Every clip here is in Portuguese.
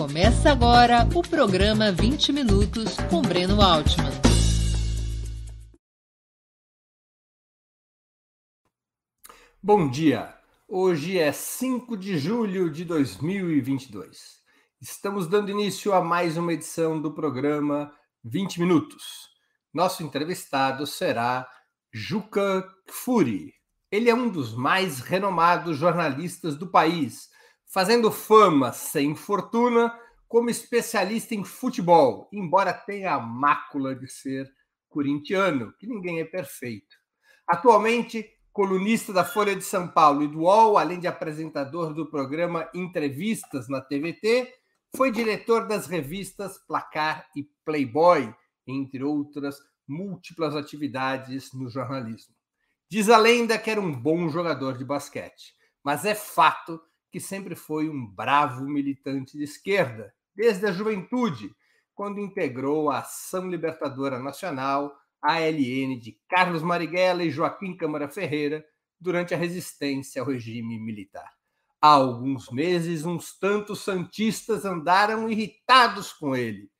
Começa agora o programa 20 Minutos com Breno Altman. Bom dia! Hoje é 5 de julho de 2022. Estamos dando início a mais uma edição do programa 20 Minutos. Nosso entrevistado será Juca Kfouri. Ele é um dos mais renomados jornalistas do país fazendo fama sem fortuna como especialista em futebol, embora tenha a mácula de ser corintiano, que ninguém é perfeito. Atualmente, colunista da Folha de São Paulo e do UOL, além de apresentador do programa Entrevistas na TVT, foi diretor das revistas Placar e Playboy, entre outras múltiplas atividades no jornalismo. Diz a lenda que era um bom jogador de basquete, mas é fato que sempre foi um bravo militante de esquerda, desde a juventude, quando integrou a Ação Libertadora Nacional, ALN de Carlos Marighella e Joaquim Câmara Ferreira, durante a resistência ao regime militar. Há alguns meses, uns tantos santistas andaram irritados com ele,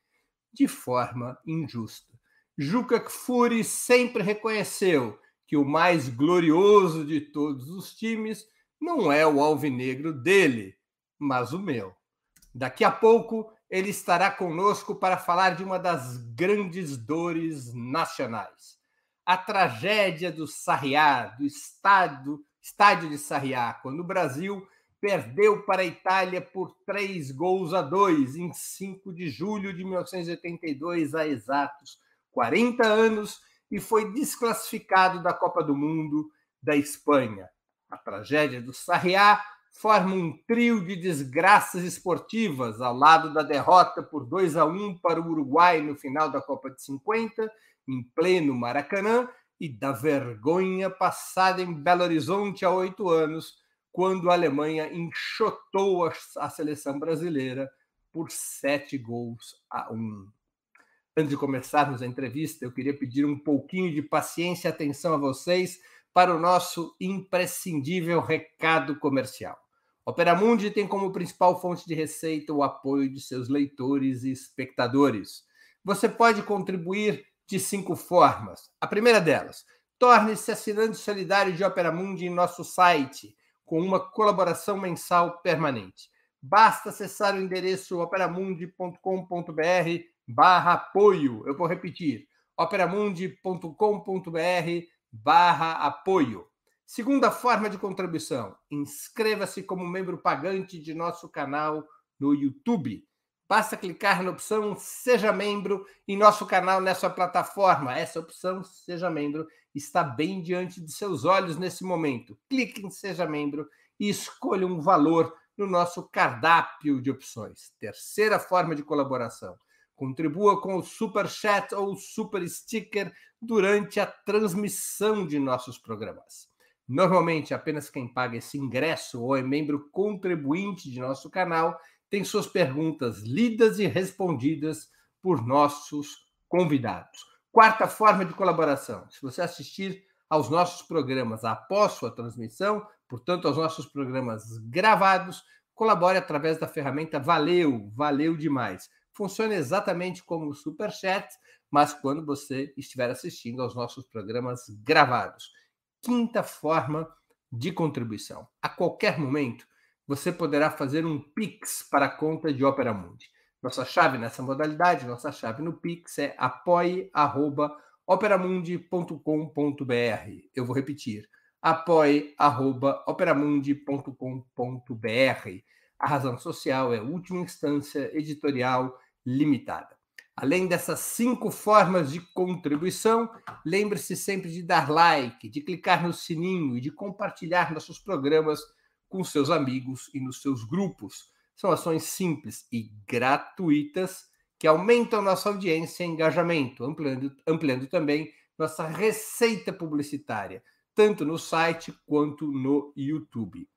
de forma injusta. Juca Kfouri sempre reconheceu que o mais glorioso de todos os times não é o alvinegro dele, mas o meu. Daqui a pouco ele estará conosco para falar de uma das grandes dores nacionais. A tragédia do Sarriá, do estádio, estádio de Sarriá, quando o Brasil perdeu para a Itália por três gols a dois em 5 de julho de 1982, há exatos 40 anos, e foi desclassificado da Copa do Mundo da Espanha. A tragédia do Sarriá forma um trio de desgraças esportivas, ao lado da derrota por 2 a 1 para o Uruguai no final da Copa de 50, em pleno Maracanã, e da vergonha passada em Belo Horizonte há oito anos, quando a Alemanha enxotou a seleção brasileira por sete gols a um. Antes de começarmos a entrevista, eu queria pedir um pouquinho de paciência e atenção a vocês para o nosso imprescindível recado comercial. Opera Mundi tem como principal fonte de receita o apoio de seus leitores e espectadores. Você pode contribuir de cinco formas. A primeira delas, torne-se assinante solidário de Opera Mundi em nosso site, com uma colaboração mensal permanente. Basta acessar o endereço operamundi.com.br barra apoio. Eu vou repetir, operamundi.com.br barra apoio. Segunda forma de contribuição, inscreva-se como membro pagante de nosso canal no YouTube. Basta clicar na opção Seja Membro em nosso canal nessa plataforma. Essa opção, Seja Membro, está bem diante de seus olhos nesse momento. Clique em Seja Membro e escolha um valor no nosso cardápio de opções. Terceira forma de colaboração Contribua com o Super Chat ou Super Sticker durante a transmissão de nossos programas. Normalmente, apenas quem paga esse ingresso ou é membro contribuinte de nosso canal tem suas perguntas lidas e respondidas por nossos convidados. Quarta forma de colaboração: se você assistir aos nossos programas após sua transmissão, portanto, aos nossos programas gravados, colabore através da ferramenta Valeu, valeu demais funciona exatamente como o Super Chat, mas quando você estiver assistindo aos nossos programas gravados. Quinta forma de contribuição. A qualquer momento, você poderá fazer um Pix para a conta de Opera Mundi. Nossa chave nessa modalidade, nossa chave no Pix é apoie.operamundi.com.br. Eu vou repetir, apoie.operamundi.com.br. A razão social é última instância editorial limitada. Além dessas cinco formas de contribuição, lembre-se sempre de dar like, de clicar no sininho e de compartilhar nossos programas com seus amigos e nos seus grupos. São ações simples e gratuitas que aumentam nossa audiência e engajamento, ampliando, ampliando também nossa receita publicitária, tanto no site quanto no YouTube.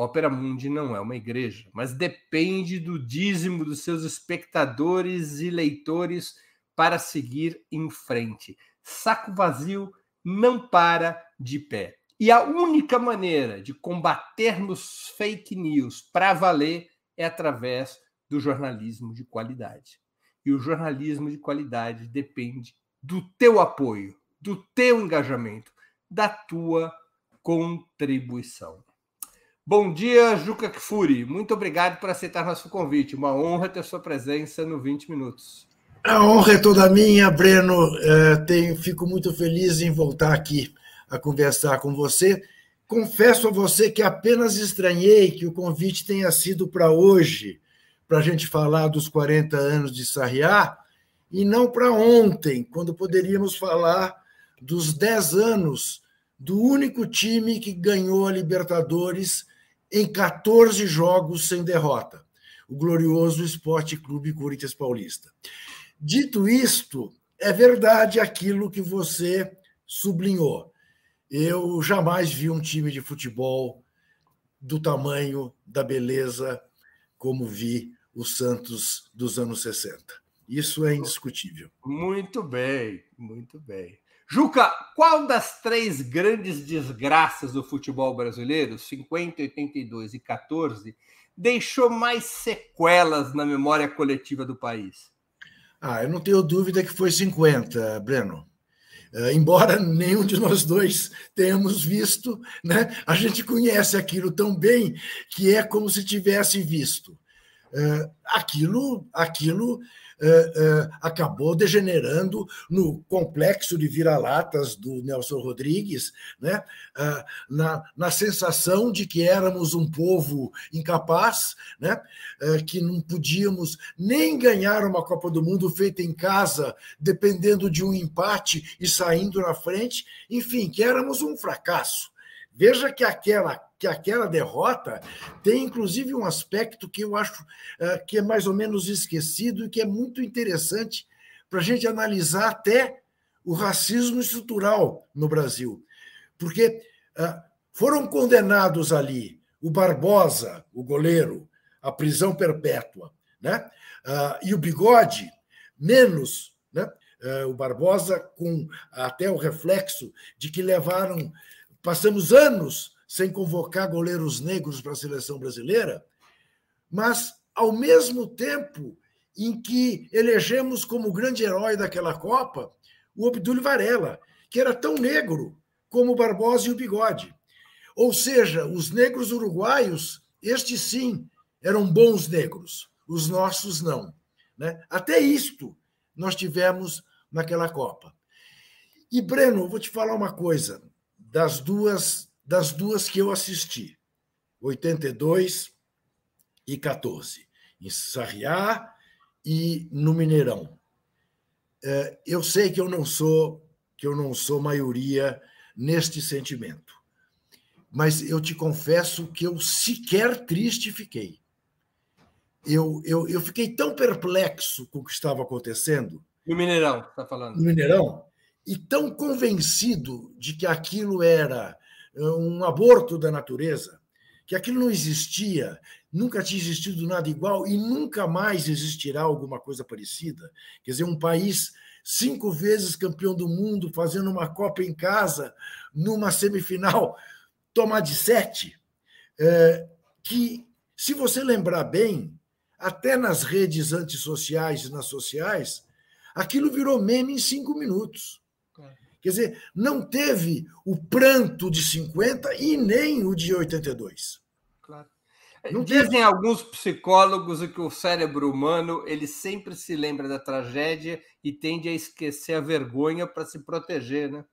Ópera Mundi não é uma igreja, mas depende do dízimo dos seus espectadores e leitores para seguir em frente. Saco vazio não para de pé. E a única maneira de combatermos fake news para valer é através do jornalismo de qualidade. E o jornalismo de qualidade depende do teu apoio, do teu engajamento, da tua contribuição. Bom dia, Juca Kfouri. Muito obrigado por aceitar nosso convite. Uma honra ter sua presença no 20 Minutos. A honra é toda minha, Breno. É, tenho, fico muito feliz em voltar aqui a conversar com você. Confesso a você que apenas estranhei que o convite tenha sido para hoje, para a gente falar dos 40 anos de Sarriá, e não para ontem, quando poderíamos falar dos 10 anos do único time que ganhou a Libertadores em 14 jogos sem derrota, o glorioso Esporte Clube Corinthians Paulista. Dito isto, é verdade aquilo que você sublinhou. Eu jamais vi um time de futebol do tamanho, da beleza, como vi o Santos dos anos 60. Isso é indiscutível. Muito bem, muito bem. Juca, qual das três grandes desgraças do futebol brasileiro, 50, 82 e 14, deixou mais sequelas na memória coletiva do país? Ah, eu não tenho dúvida que foi 50, Breno. Uh, embora nenhum de nós dois tenhamos visto, né, a gente conhece aquilo tão bem que é como se tivesse visto. Uh, aquilo, aquilo eh, eh, acabou degenerando no complexo de vira-latas do Nelson Rodrigues, né? Eh, na, na sensação de que éramos um povo incapaz, né? que não podíamos nem ganhar uma Copa do Mundo feita em casa, dependendo de um empate e saindo na frente, enfim, que éramos um fracasso. Veja que aquela que aquela derrota tem inclusive um aspecto que eu acho uh, que é mais ou menos esquecido e que é muito interessante para a gente analisar até o racismo estrutural no Brasil. Porque uh, foram condenados ali o Barbosa, o goleiro, à prisão perpétua, né? Uh, e o Bigode, menos, né? o Barbosa, com até o reflexo de que levaram, passamos anos sem convocar goleiros negros para a seleção brasileira, mas, ao mesmo tempo em que elegemos como grande herói daquela Copa o Obdúlio Varela, que era tão negro como o Barbosa e o Bigode. Ou seja, os negros uruguaios, estes sim, eram bons negros, os nossos não. Né? Até isto nós tivemos naquela Copa. E, Breno, vou te falar uma coisa: das duas das duas que eu assisti, 82 e 14, em Sarriá e no Mineirão. É, eu sei que eu não sou que eu não sou maioria neste sentimento, mas eu te confesso que eu sequer triste fiquei. Eu, eu, eu fiquei tão perplexo com o que estava acontecendo. No Mineirão, está falando? No Mineirão, e tão convencido de que aquilo era um aborto da natureza, que aquilo não existia, nunca tinha existido nada igual e nunca mais existirá alguma coisa parecida. Quer dizer, um país cinco vezes campeão do mundo, fazendo uma Copa em casa, numa semifinal, tomar de sete, é, que, se você lembrar bem, até nas redes antissociais e nas sociais, aquilo virou meme em cinco minutos. Quer dizer, não teve o pranto de 50 e nem o de 82. Claro. Não Dizem teve... alguns psicólogos que o cérebro humano ele sempre se lembra da tragédia e tende a esquecer a vergonha para se proteger, né?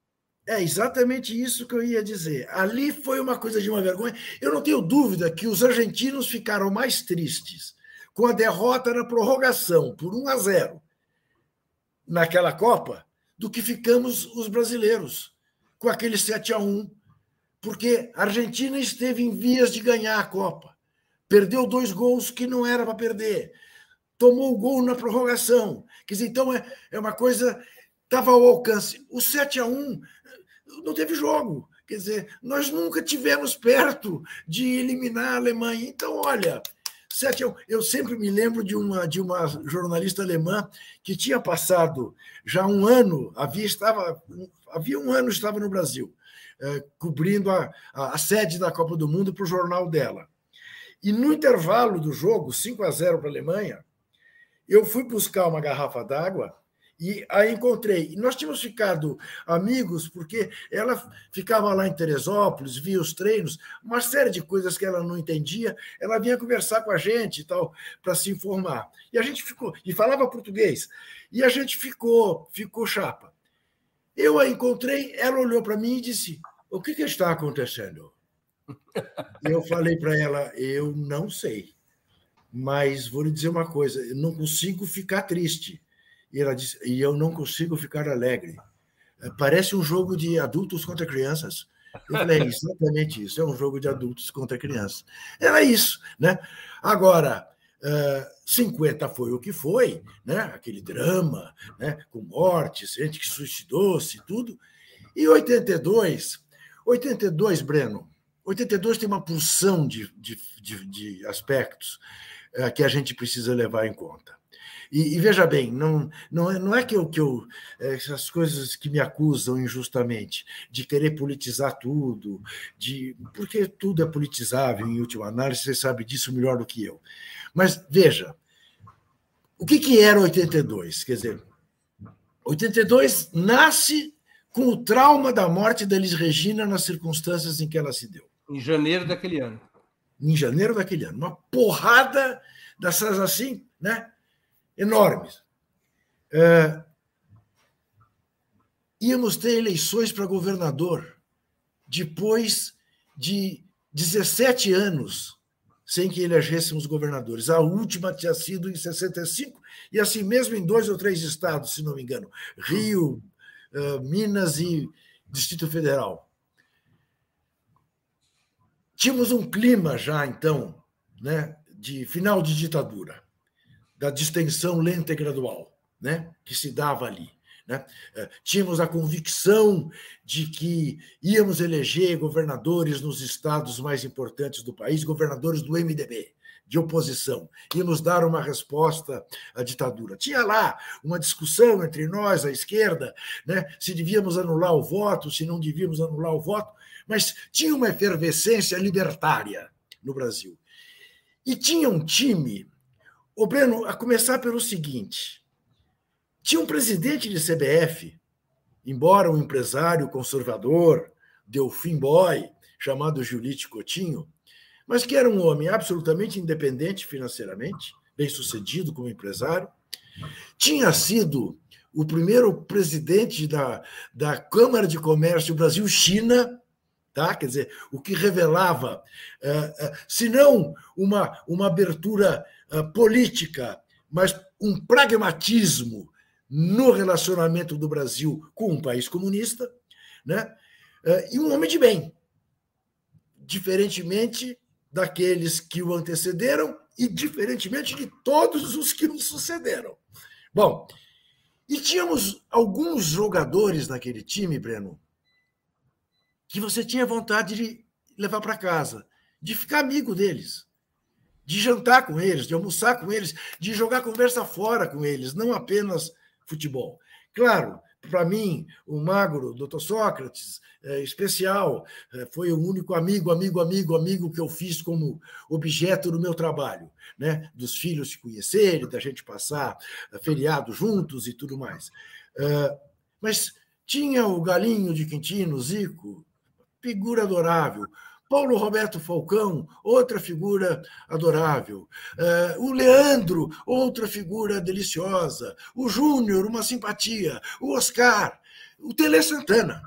É exatamente isso que eu ia dizer. Ali foi uma coisa de uma vergonha. Eu não tenho dúvida que os argentinos ficaram mais tristes com a derrota na prorrogação por 1 a 0 naquela Copa do que ficamos os brasileiros com aquele 7 a 1, porque a Argentina esteve em vias de ganhar a Copa. Perdeu dois gols que não era para perder. Tomou o gol na prorrogação. Quer dizer, então é, é uma coisa. Estava ao alcance. O 7 a 1 não teve jogo. Quer dizer, nós nunca tivemos perto de eliminar a Alemanha. Então, olha, Sete, eu, eu sempre me lembro de uma, de uma jornalista alemã que tinha passado já um ano, havia, estava, havia um ano estava no Brasil, é, cobrindo a, a, a, sede da Copa do Mundo para o jornal dela. E no intervalo do jogo, 5 a 0 para a Alemanha, eu fui buscar uma garrafa d'água e a encontrei. Nós tínhamos ficado amigos, porque ela ficava lá em Teresópolis, via os treinos, uma série de coisas que ela não entendia. Ela vinha conversar com a gente e tal, para se informar. E a gente ficou, e falava português. E a gente ficou, ficou chapa. Eu a encontrei, ela olhou para mim e disse: O que, que está acontecendo? Eu falei para ela: Eu não sei, mas vou lhe dizer uma coisa: eu não consigo ficar triste e ela disse: e eu não consigo ficar alegre. É, parece um jogo de adultos contra crianças. Eu falei: é exatamente isso, é um jogo de adultos contra crianças. Era isso, né? Agora, 50 foi o que foi, né? aquele drama, né? com mortes, gente que suicidou-se, tudo. E 82, 82, Breno, 82 tem uma pulsão de, de, de, de aspectos é, que a gente precisa levar em conta. E, e, veja bem, não, não, é, não é que eu, que eu. É, essas coisas que me acusam injustamente, de querer politizar tudo, de porque tudo é politizável em última análise, você sabe disso melhor do que eu. Mas veja, o que, que era 82? Quer dizer, 82 nasce com o trauma da morte da Elis Regina nas circunstâncias em que ela se deu. Em janeiro daquele ano. Em janeiro daquele ano. Uma porrada dessas assim, né? Enormes. É, íamos ter eleições para governador depois de 17 anos sem que elegêssemos governadores. A última tinha sido em 65, e assim mesmo em dois ou três estados, se não me engano: Rio, é, Minas e Distrito Federal. Tínhamos um clima já, então, né, de final de ditadura da distensão lenta e gradual né, que se dava ali. Né? É, tínhamos a convicção de que íamos eleger governadores nos estados mais importantes do país, governadores do MDB, de oposição, íamos dar uma resposta à ditadura. Tinha lá uma discussão entre nós, a esquerda, né, se devíamos anular o voto, se não devíamos anular o voto, mas tinha uma efervescência libertária no Brasil. E tinha um time Ô, Breno, a começar pelo seguinte: tinha um presidente de CBF, embora um empresário conservador, Delfim Boy, chamado Julite Coutinho, mas que era um homem absolutamente independente financeiramente, bem-sucedido como empresário, tinha sido o primeiro presidente da, da Câmara de Comércio Brasil-China, tá? quer dizer, o que revelava, uh, uh, se não uma, uma abertura política, mas um pragmatismo no relacionamento do Brasil com um país comunista, né? Ah, e um homem de bem, diferentemente daqueles que o antecederam e diferentemente de todos os que nos sucederam. Bom, e tínhamos alguns jogadores naquele time, Breno, que você tinha vontade de levar para casa, de ficar amigo deles de jantar com eles, de almoçar com eles, de jogar conversa fora com eles, não apenas futebol. Claro, para mim, o magro, doutor Sócrates, é, especial, é, foi o único amigo, amigo, amigo, amigo que eu fiz como objeto do meu trabalho, né? dos filhos se conhecerem, da gente passar é, feriado juntos e tudo mais. É, mas tinha o Galinho de Quintino, Zico, figura adorável, Paulo Roberto Falcão, outra figura adorável. Uh, o Leandro, outra figura deliciosa. O Júnior, uma simpatia. O Oscar, o Tele Santana,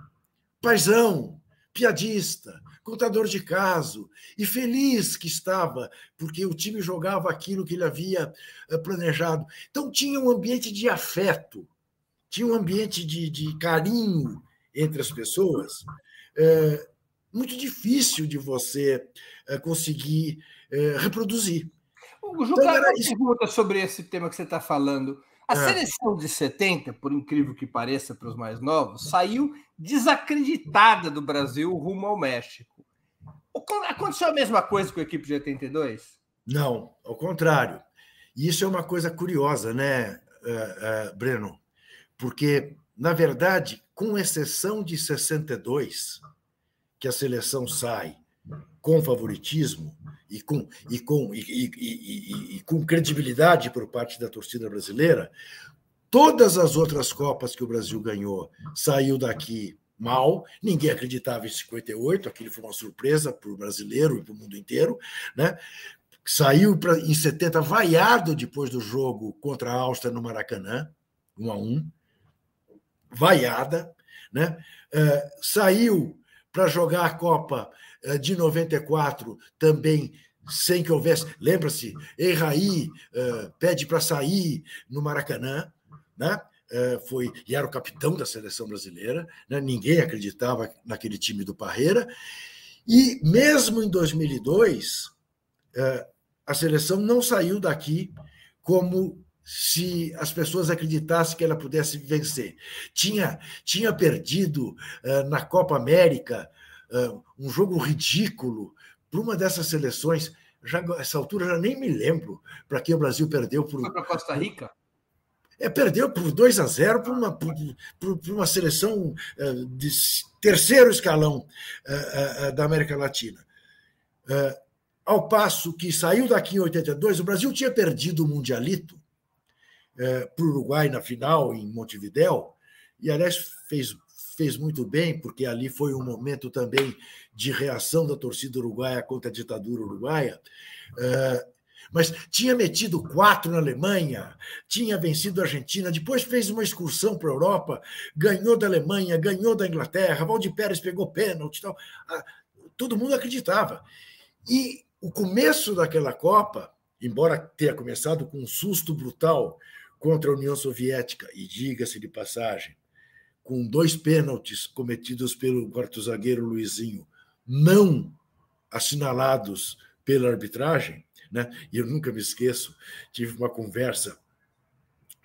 paisão, piadista, contador de caso, e feliz que estava, porque o time jogava aquilo que ele havia eh, planejado. Então tinha um ambiente de afeto, tinha um ambiente de, de carinho entre as pessoas. Uh, muito difícil de você é, conseguir é, reproduzir. O Juca, então, pergunta sobre esse tema que você está falando. A é. seleção de 70, por incrível que pareça para os mais novos, saiu desacreditada do Brasil rumo ao México. Aconteceu a mesma coisa com a equipe de 82? Não, ao contrário. E isso é uma coisa curiosa, né, Breno? Porque, na verdade, com exceção de 62, que a seleção sai com favoritismo, e com, e, com, e, e, e, com credibilidade por parte da torcida brasileira, todas as outras Copas que o Brasil ganhou saiu daqui mal, ninguém acreditava em 58, aquilo foi uma surpresa para o brasileiro e para o mundo inteiro, né? Saiu pra, em 70 vaiado depois do jogo contra a Áustria no Maracanã, 1 a 1 vaiada, né? É, saiu para jogar a Copa é, de 94 também sem que houvesse. Lembra-se, Erraí é, pede para sair no Maracanã, né? É, foi e era o capitão da seleção brasileira, né? ninguém acreditava naquele time do Parreira. E mesmo em 2002, é, a seleção não saiu daqui como se as pessoas acreditassem que ela pudesse vencer. Tinha, tinha perdido uh, na Copa América uh, um jogo ridículo para uma dessas seleções. Já, essa altura já nem me lembro para que o Brasil perdeu por. Foi para Costa Rica? É, perdeu por 2 a 0 para uma, por, por uma seleção uh, de terceiro escalão da América Latina. ao passo que saiu daqui em 82, o Brasil tinha perdido o Mundialito é, para o Uruguai na final, em Montevidéu, e aliás fez, fez muito bem, porque ali foi um momento também de reação da torcida uruguaia contra a ditadura uruguaia. É, mas tinha metido quatro na Alemanha, tinha vencido a Argentina, depois fez uma excursão para a Europa, ganhou da Alemanha, ganhou da Inglaterra, Valdir Pérez pegou pênalti tal. Ah, todo mundo acreditava. E o começo daquela Copa, embora tenha começado com um susto brutal contra a União Soviética, e diga-se de passagem, com dois pênaltis cometidos pelo quarto-zagueiro Luizinho, não assinalados pela arbitragem, né? e eu nunca me esqueço, tive uma conversa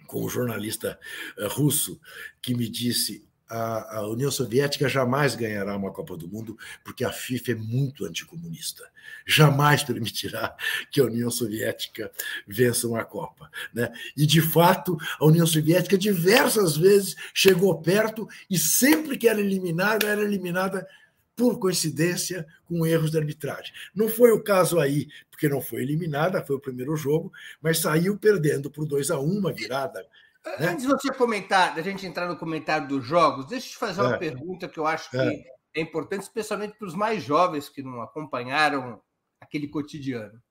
com um jornalista eh, russo que me disse: a, a, União Soviética jamais ganhará uma Copa do Mundo, porque a FIFA é muito anticomunista. Jamais permitirá que a União Soviética vença uma Copa. Né? E, de fato, a União Soviética diversas vezes chegou perto e sempre que era eliminada, era eliminada por coincidência com erros de arbitragem. Não foi o caso aí, porque não foi eliminada, foi o primeiro jogo, mas saiu perdendo por 2 a 1 uma virada né? Antes de você comentar, da gente entrar no comentário dos jogos, deixa eu te fazer uma é. pergunta que eu acho que é, é importante, especialmente para os mais jovens que não acompanharam aquele cotidiano.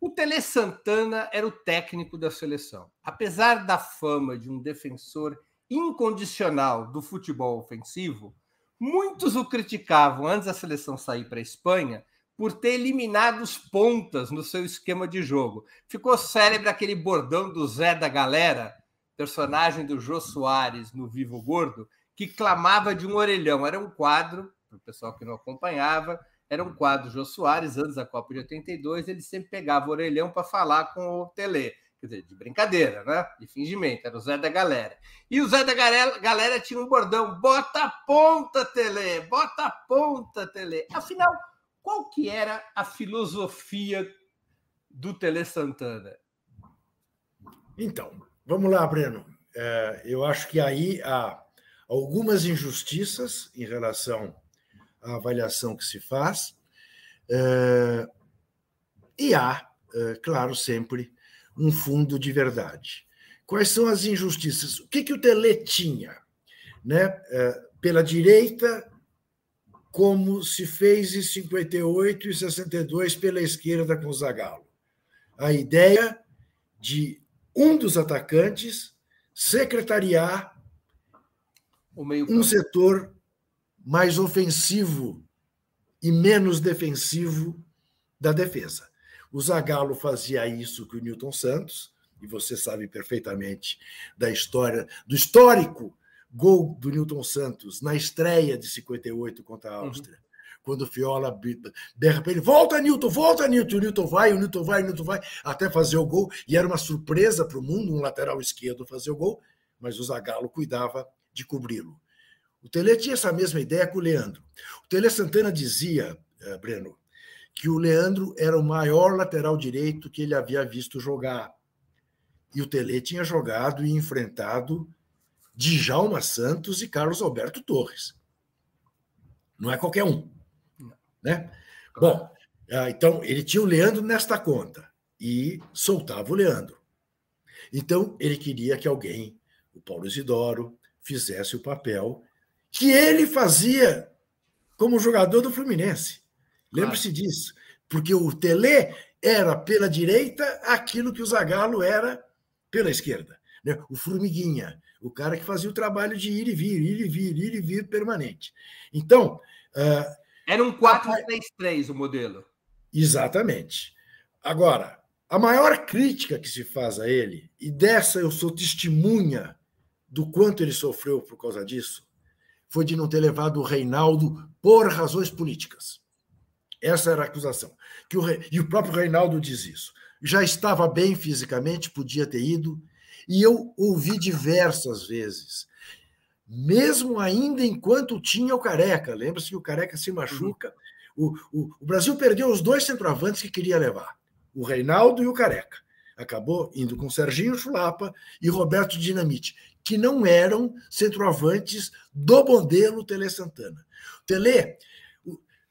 O Tele Santana era o técnico da seleção. Apesar da fama de um defensor incondicional do futebol ofensivo, muitos o criticavam antes da seleção sair para a Espanha por ter eliminado os pontas no seu esquema de jogo. Ficou célebre aquele bordão do Zé da Galera, personagem do Jô Soares no Vivo Gordo, que clamava de um orelhão. Era um quadro, para o pessoal que não acompanhava, era um quadro Jô Soares, antes da Copa de 82, ele sempre pegava o orelhão para falar com o Tele. Quer dizer, de brincadeira, né? De fingimento, era o Zé da Galera. E o Zé da Galera, galera tinha um bordão: bota a ponta, Tele, bota a ponta, Tele. Afinal, qual que era a filosofia do Tele Santana? Então, Vamos lá, Breno. É, eu acho que aí há algumas injustiças em relação à avaliação que se faz, é, e há, é, claro, sempre um fundo de verdade. Quais são as injustiças? O que, que o Tele tinha? Né? Pela direita, como se fez em 58 e 62 pela esquerda com Zagallo. A ideia de um dos atacantes secretariar um setor mais ofensivo e menos defensivo da defesa. O Zagallo fazia isso com o Newton Santos, e você sabe perfeitamente da história, do histórico gol do Newton Santos na estreia de 58 contra a uhum. Áustria. Uhum quando o Fiola berra para ele: volta, Newton, volta, Newton. O Newton vai, o Newton vai, o Newton vai, até fazer o gol. E era uma surpresa para o mundo, um lateral esquerdo fazer o gol, mas o Zagallo cuidava de cobri-lo. O Tele tinha essa mesma ideia com o Leandro. O Tele Santana dizia, eh, Breno, que o Leandro era o maior lateral direito que ele havia visto jogar. E o Tele tinha jogado e enfrentado Djalma Santos e Carlos Alberto Torres. Não é qualquer um. Né? Bom, Ah, então, ele tinha o Leandro nesta conta e soltava o Leandro. Então, ele queria que alguém, o Paulo Isidoro, fizesse o papel que ele fazia como jogador do Fluminense. Lembre-se disso. Porque o Tele era pela direita aquilo que o Zagallo era pela esquerda. Né? O Formiguinha, o cara que fazia o trabalho de ir e vir, ir e vir, ir e vir permanente. Então. Uh, era um 4-3-3 o modelo. Exatamente. Agora, a maior crítica que se faz a ele, e dessa eu sou testemunha do quanto ele sofreu por causa disso, foi de não ter levado o Reinaldo por razões políticas. Essa era a acusação. Que o, e o próprio Reinaldo diz isso. Já estava bem fisicamente, podia ter ido, e eu ouvi diversas vezes, mesmo ainda enquanto tinha o Careca. Lembra-se que o Careca se machuca. Uhum. O, o, o Brasil perdeu os dois centroavantes que queria levar o Reinaldo e o Careca. Acabou indo com Serginho Chulapa e Roberto Dinamite, que não eram centroavantes do modelo Tele Santana. O Tele,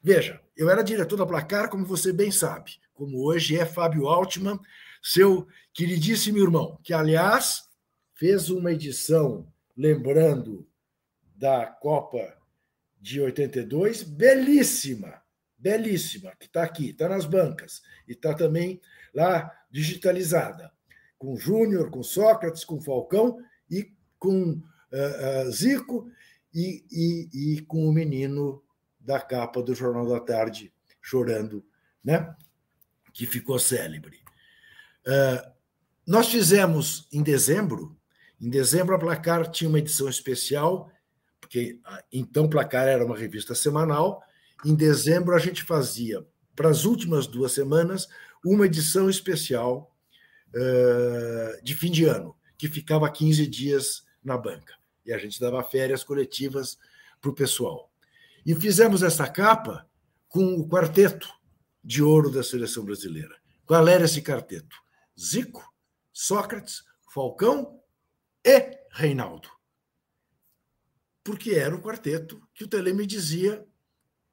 veja, eu era diretor da Placar, como você bem sabe, como hoje é Fábio Altman, seu queridíssimo irmão, que, aliás, fez uma edição lembrando da Copa de 82, belíssima, belíssima, que está aqui, está nas bancas, e está também lá digitalizada, com Júnior, com Sócrates, com Falcão e com uh, uh, Zico e, e, e, com o menino da capa do Jornal da Tarde chorando, né? que ficou célebre. Uh, nós fizemos em dezembro, em dezembro a Placar tinha uma edição especial, porque então Placar era uma revista semanal, em dezembro, a gente fazia, para as últimas duas semanas, uma edição especial uh, de fim de ano, que ficava 15 dias na banca. E a gente dava férias coletivas para o pessoal. E fizemos essa capa com o quarteto de ouro da seleção brasileira. Qual era esse quarteto? Zico, Sócrates, Falcão e Reinaldo. Porque era o quarteto que o Tele me dizia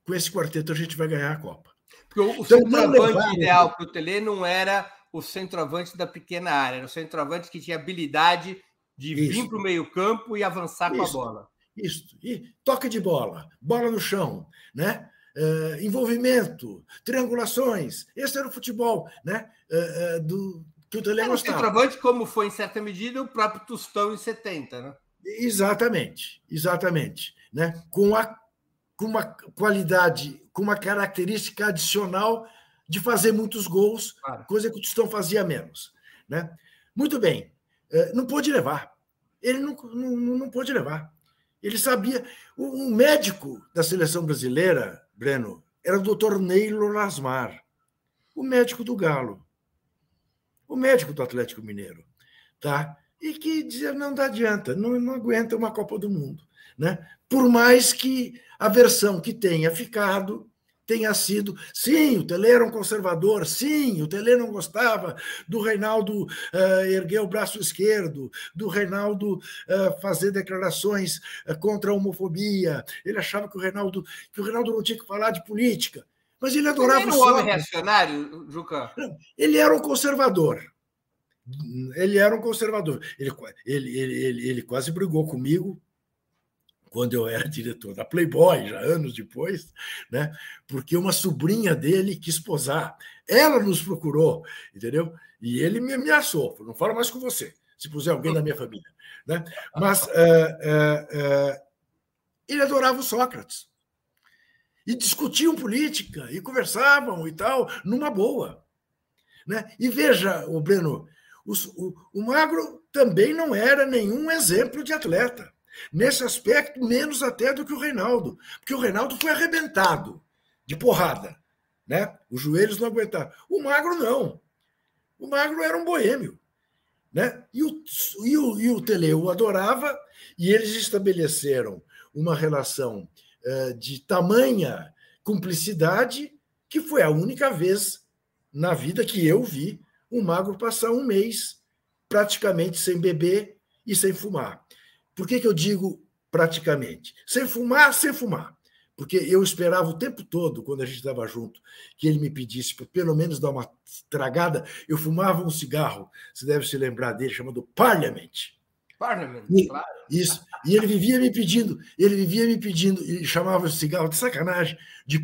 com esse quarteto a gente vai ganhar a Copa. Porque o, então, centroavante ideal para o Tele não era o centroavante da pequena área, era o centroavante que tinha habilidade de Isso. vir para o meio-campo e avançar Isso. com a bola. Isso. E toque de bola, bola no chão, né? Uh, envolvimento, triangulações. Esse era o futebol, né? Uh, uh, do que o Tele era gostava. O centroavante, como foi em certa medida o próprio Tostão em 70, né? Exatamente, exatamente, né? Com a com uma qualidade, com uma característica adicional de fazer muitos gols, claro. coisa que o Tostão fazia menos. Né? Muito bem, é, não pôde levar. Ele não, não, não pôde levar. Ele sabia. O, médico da seleção brasileira, Breno, era o doutor Neilo Lasmar, o médico do Galo, o médico do Atlético Mineiro. Tá? E que dizia: não dá adianta, não, não aguenta uma Copa do Mundo. Né? Por mais que a versão que tenha ficado tenha sido. Sim, o Tele era um conservador, sim, o Tele não gostava do Reinaldo uh, erguer o braço esquerdo, do Reinaldo uh, fazer declarações uh, contra a homofobia. Ele achava que o Reinaldo, que o Reinaldo não tinha que falar de política. Mas ele adorava ele era um homem reacionário, Juca? Ele era um conservador. Ele era um conservador. Ele, ele, ele, ele quase brigou comigo quando eu era diretor da Playboy, já anos depois, né? porque uma sobrinha dele quis posar. Ela nos procurou, entendeu? E ele me ameaçou, não falo mais com você, se puser alguém da minha família. Né? Mas é, é, é, ele adorava o Sócrates. E discutiam política, e conversavam e tal, numa boa. Né? E veja, o Breno, o, o, Magro também não era nenhum exemplo de atleta. Nesse aspecto, menos até do que o Reinaldo, porque o Reinaldo foi arrebentado de porrada. Né? Os joelhos não aguentaram. O Magro não. O Magro era um boêmio. Né? E, o, e, o, e o Tele o adorava, e eles estabeleceram uma relação uh, de tamanha cumplicidade que foi a única vez na vida que eu vi o Magro passar um mês praticamente sem beber e sem fumar. Por que, que eu digo praticamente? Sem fumar, sem fumar. porque eu esperava o tempo todo, quando a gente estava junto, que ele me pedisse para pelo menos dar uma tragada. Eu fumava um cigarro, você deve se lembrar dele, chamado Parliament. Parliament, e, claro. Isso. E ele vivia me pedindo, ele vivia me pedindo, e chamava o cigarro de sacanagem, de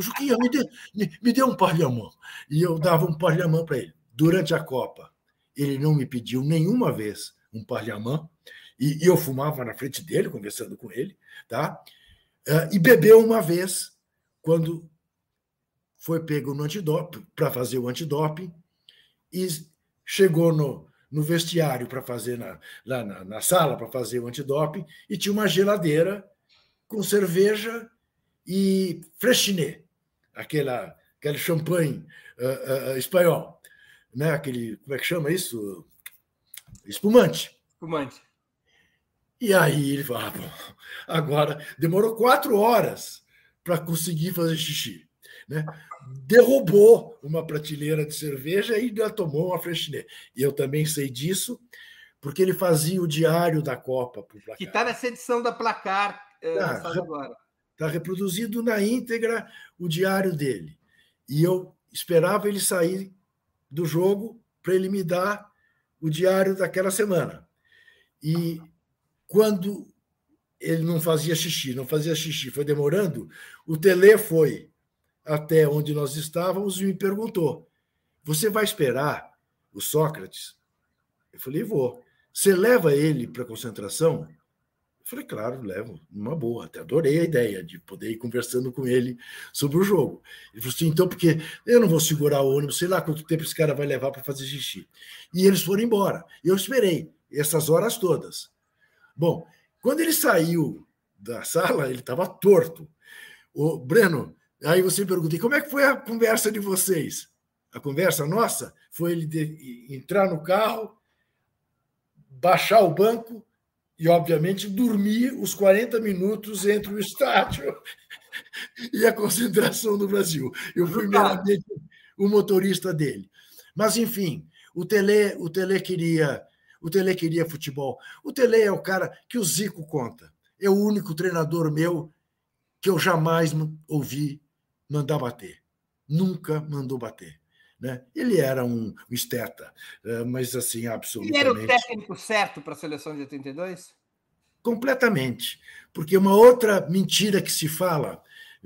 Juquinha, me dê, me, me dê um parliamã. E eu dava um parliamã para ele. Durante a Copa, ele não me pediu nenhuma vez um parliamã, e, e eu fumava na frente dele, conversando com ele, tá? Uh, e bebeu uma vez, quando foi pego no antidoping, para fazer o antidoping, e chegou no, no vestiário para fazer na, lá na, na sala para fazer o antidoping e tinha uma geladeira com cerveja e Freixenet, aquela aquele champanhe uh, uh, espanhol, né? Aquele como é que chama isso? Espumante. Espumante. E aí ele falou: ah, bom, agora demorou quatro horas para conseguir fazer xixi, né? derrubou uma prateleira de cerveja e ainda tomou uma Freixenet. E eu também sei disso, porque ele fazia o diário da Copa para placar. Que está nessa edição da Placar é, agora. Está reproduzido na íntegra o diário dele. E eu esperava ele sair do jogo para ele me dar o diário daquela semana. E quando ele não fazia xixi, não fazia xixi, foi demorando, o Tele foi até onde nós estávamos e me perguntou: Você vai esperar o Sócrates? Eu falei: Vou. Você leva ele para a concentração? Falei: Claro, levo, uma boa. Até adorei a ideia de poder ir conversando com ele sobre o jogo. Ele falou assim: Então, porque eu não vou segurar o ônibus, sei lá quanto tempo esse cara vai levar para fazer xixi. E eles foram embora. Eu esperei essas horas todas. Bom, quando ele saiu da sala, ele estava torto. O Breno, Aí você pergunta, e como é que foi a conversa de vocês? A conversa nossa foi ele de, entrar no carro, baixar o banco e, obviamente, dormir os 40 minutos entre o estádio e a concentração do Brasil. Eu fui meramente o motorista dele. Mas, enfim, o Tele, o Tele queria o Tele queria futebol. O Tele é o cara que o Zico conta. É o único treinador meu que eu jamais ouvi mandar bater. Nunca mandou bater. Né? Ele era um esteta, é, mas assim, absolutamente. Ele era o técnico certo para a seleção de 82? Completamente. Porque uma outra mentira que se fala,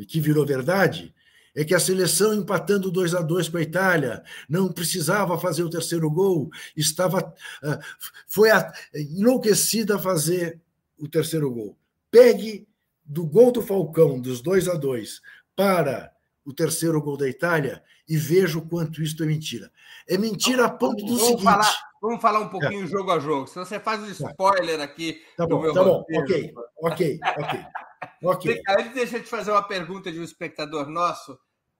que virou verdade, é que a seleção empatando 2 a 2 com a Itália, não precisava fazer o terceiro gol, estava é, foi enlouquecida a fazer o terceiro gol. Pegue do gol do Falcão, dos 2 a 2 para o terceiro gol da Itália e vejo o quanto isso é mentira. É mentira a ponto do vamos seguinte. Falar, vamos falar um pouquinho é. jogo a jogo. Se você faz um tá. spoiler aqui. Tá bom, tá bom. Ok, ok, ok. okay. Antes, deixa eu te fazer uma pergunta de um espectador nosso,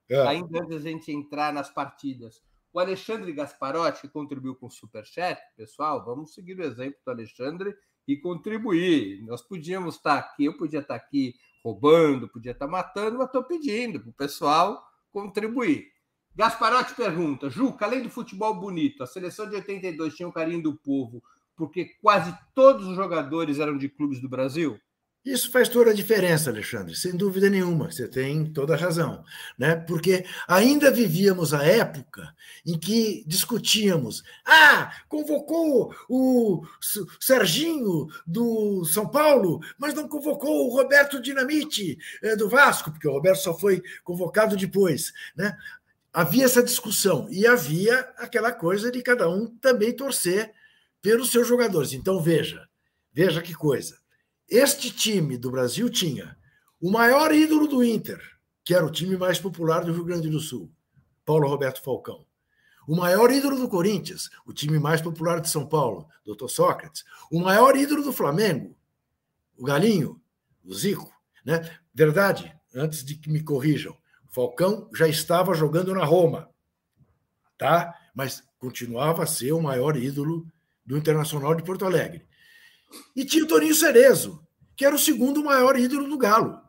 é. ainda antes da gente entrar nas partidas. O Alexandre Gasparotti, que contribuiu com o Superchat, pessoal, vamos seguir o exemplo do Alexandre e contribuir. Nós podíamos estar aqui, eu podia estar aqui roubando, podia estar matando, mas estou pedindo para o pessoal contribuir. Gasparotti pergunta: Juca, além do futebol bonito, a seleção de 82 tinha um carinho do povo porque quase todos os jogadores eram de clubes do Brasil? Isso faz toda a diferença, Alexandre, sem dúvida nenhuma, você tem toda a razão, né? Porque ainda vivíamos a época em que discutíamos: ah, convocou o Serginho do São Paulo, mas não convocou o Roberto Dinamite eh, do Vasco, porque o Roberto só foi convocado depois, né? Havia essa discussão e havia aquela coisa de cada um também torcer pelos seus jogadores. Então veja, veja que coisa este time do Brasil tinha o maior ídolo do Inter, que era o time mais popular do Rio Grande do Sul, Paulo Roberto Falcão. O maior ídolo do Corinthians, o time mais popular de São Paulo, Dr. Sócrates. O maior ídolo do Flamengo, o Galinho, o Zico. Né? Verdade, antes de que me corrijam, Falcão já estava jogando na Roma, tá? mas continuava a ser o maior ídolo do Internacional de Porto Alegre. E tinha o Toninho Cerezo, que era o segundo maior ídolo do Galo,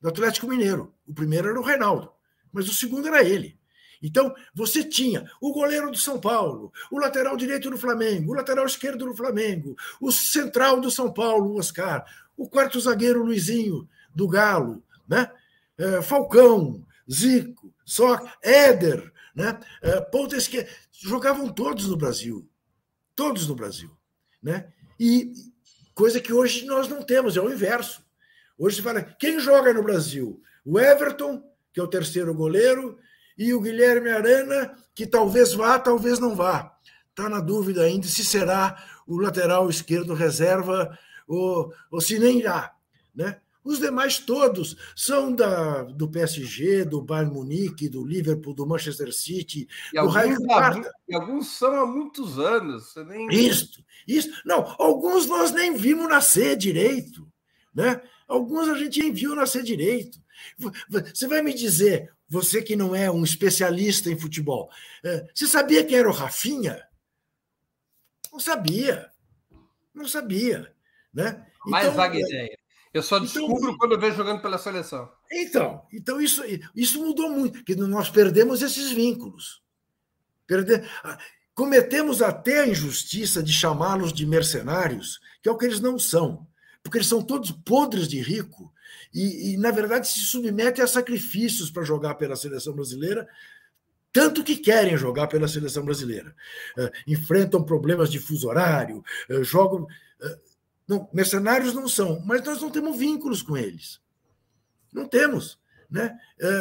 do Atlético Mineiro. O primeiro era o Reinaldo, mas o segundo era ele. Então, você tinha o goleiro do São Paulo, o lateral direito do Flamengo, o lateral esquerdo do Flamengo, o central do São Paulo, o Oscar, o quarto zagueiro, Luizinho, do Galo, né? É, Falcão, Zico, só Éder, né? É, ponta esquerda, jogavam todos no Brasil, todos no Brasil, né? E coisa que hoje nós não temos, é o inverso. Hoje se fala, quem joga no Brasil? O Everton, que é o terceiro goleiro, e o Guilherme Arana, que talvez vá, talvez não vá. Está na dúvida ainda se será o lateral esquerdo reserva ou, ou se nem irá. Né? Os demais todos são da, do PSG, do Bayern Munique, do Liverpool, do Manchester City, e do alguns, e alguns são há muitos anos. Você nem... Isso, isso. Não, alguns nós nem vimos nascer direito. Né? Alguns a gente nem viu nascer direito. Você vai me dizer, você que não é um especialista em futebol, é, você sabia quem era o Rafinha? Não sabia. Não sabia. Né? Mais então, vaga ideia. Eu só então, descubro então, quando eu vejo jogando pela seleção. Então, então isso, isso mudou muito, porque nós perdemos esses vínculos. Perde... Ah, cometemos até a injustiça de chamá-los de mercenários, que é o que eles não são, porque eles são todos podres de rico e, e na verdade, se submetem a sacrifícios para jogar pela seleção brasileira, tanto que querem jogar pela seleção brasileira. Uh, enfrentam problemas de fuso horário, uh, jogam. Uh, não, mercenários não são, mas nós não temos vínculos com eles. Não temos. Né?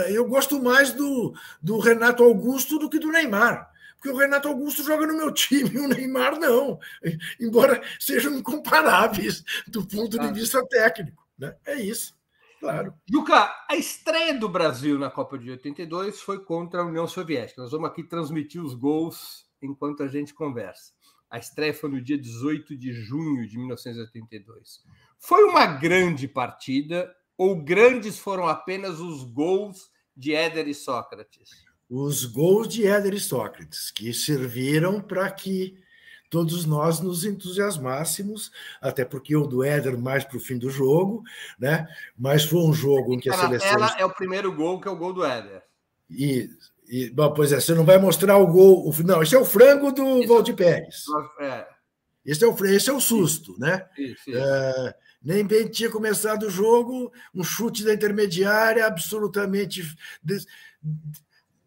Eu gosto mais do, do Renato Augusto do que do Neymar. Porque o Renato Augusto joga no meu time e o Neymar não. Embora sejam incomparáveis do ponto de vista técnico. Né? É isso. Claro. Juca, a estreia do Brasil na Copa de 82 foi contra a União Soviética. Nós vamos aqui transmitir os gols enquanto a gente conversa. A estreia foi no dia 18 de junho de 1982. Foi uma grande partida ou grandes foram apenas os gols de Éder e Sócrates? Os gols de Éder e Sócrates, que serviram para que todos nós nos entusiasmássemos, até porque o do Éder mais para o fim do jogo, né? Mas foi um jogo em que a seleção. Ela é o primeiro gol, que é o gol do Éder. E, e bom, pois é, você não vai mostrar o gol. O, não, esse é o frango do esse Valdir Pérez. É. Esse é o, esse é o susto, né? Isso. É, nem bem tinha começado o jogo, um chute da intermediária absolutamente des,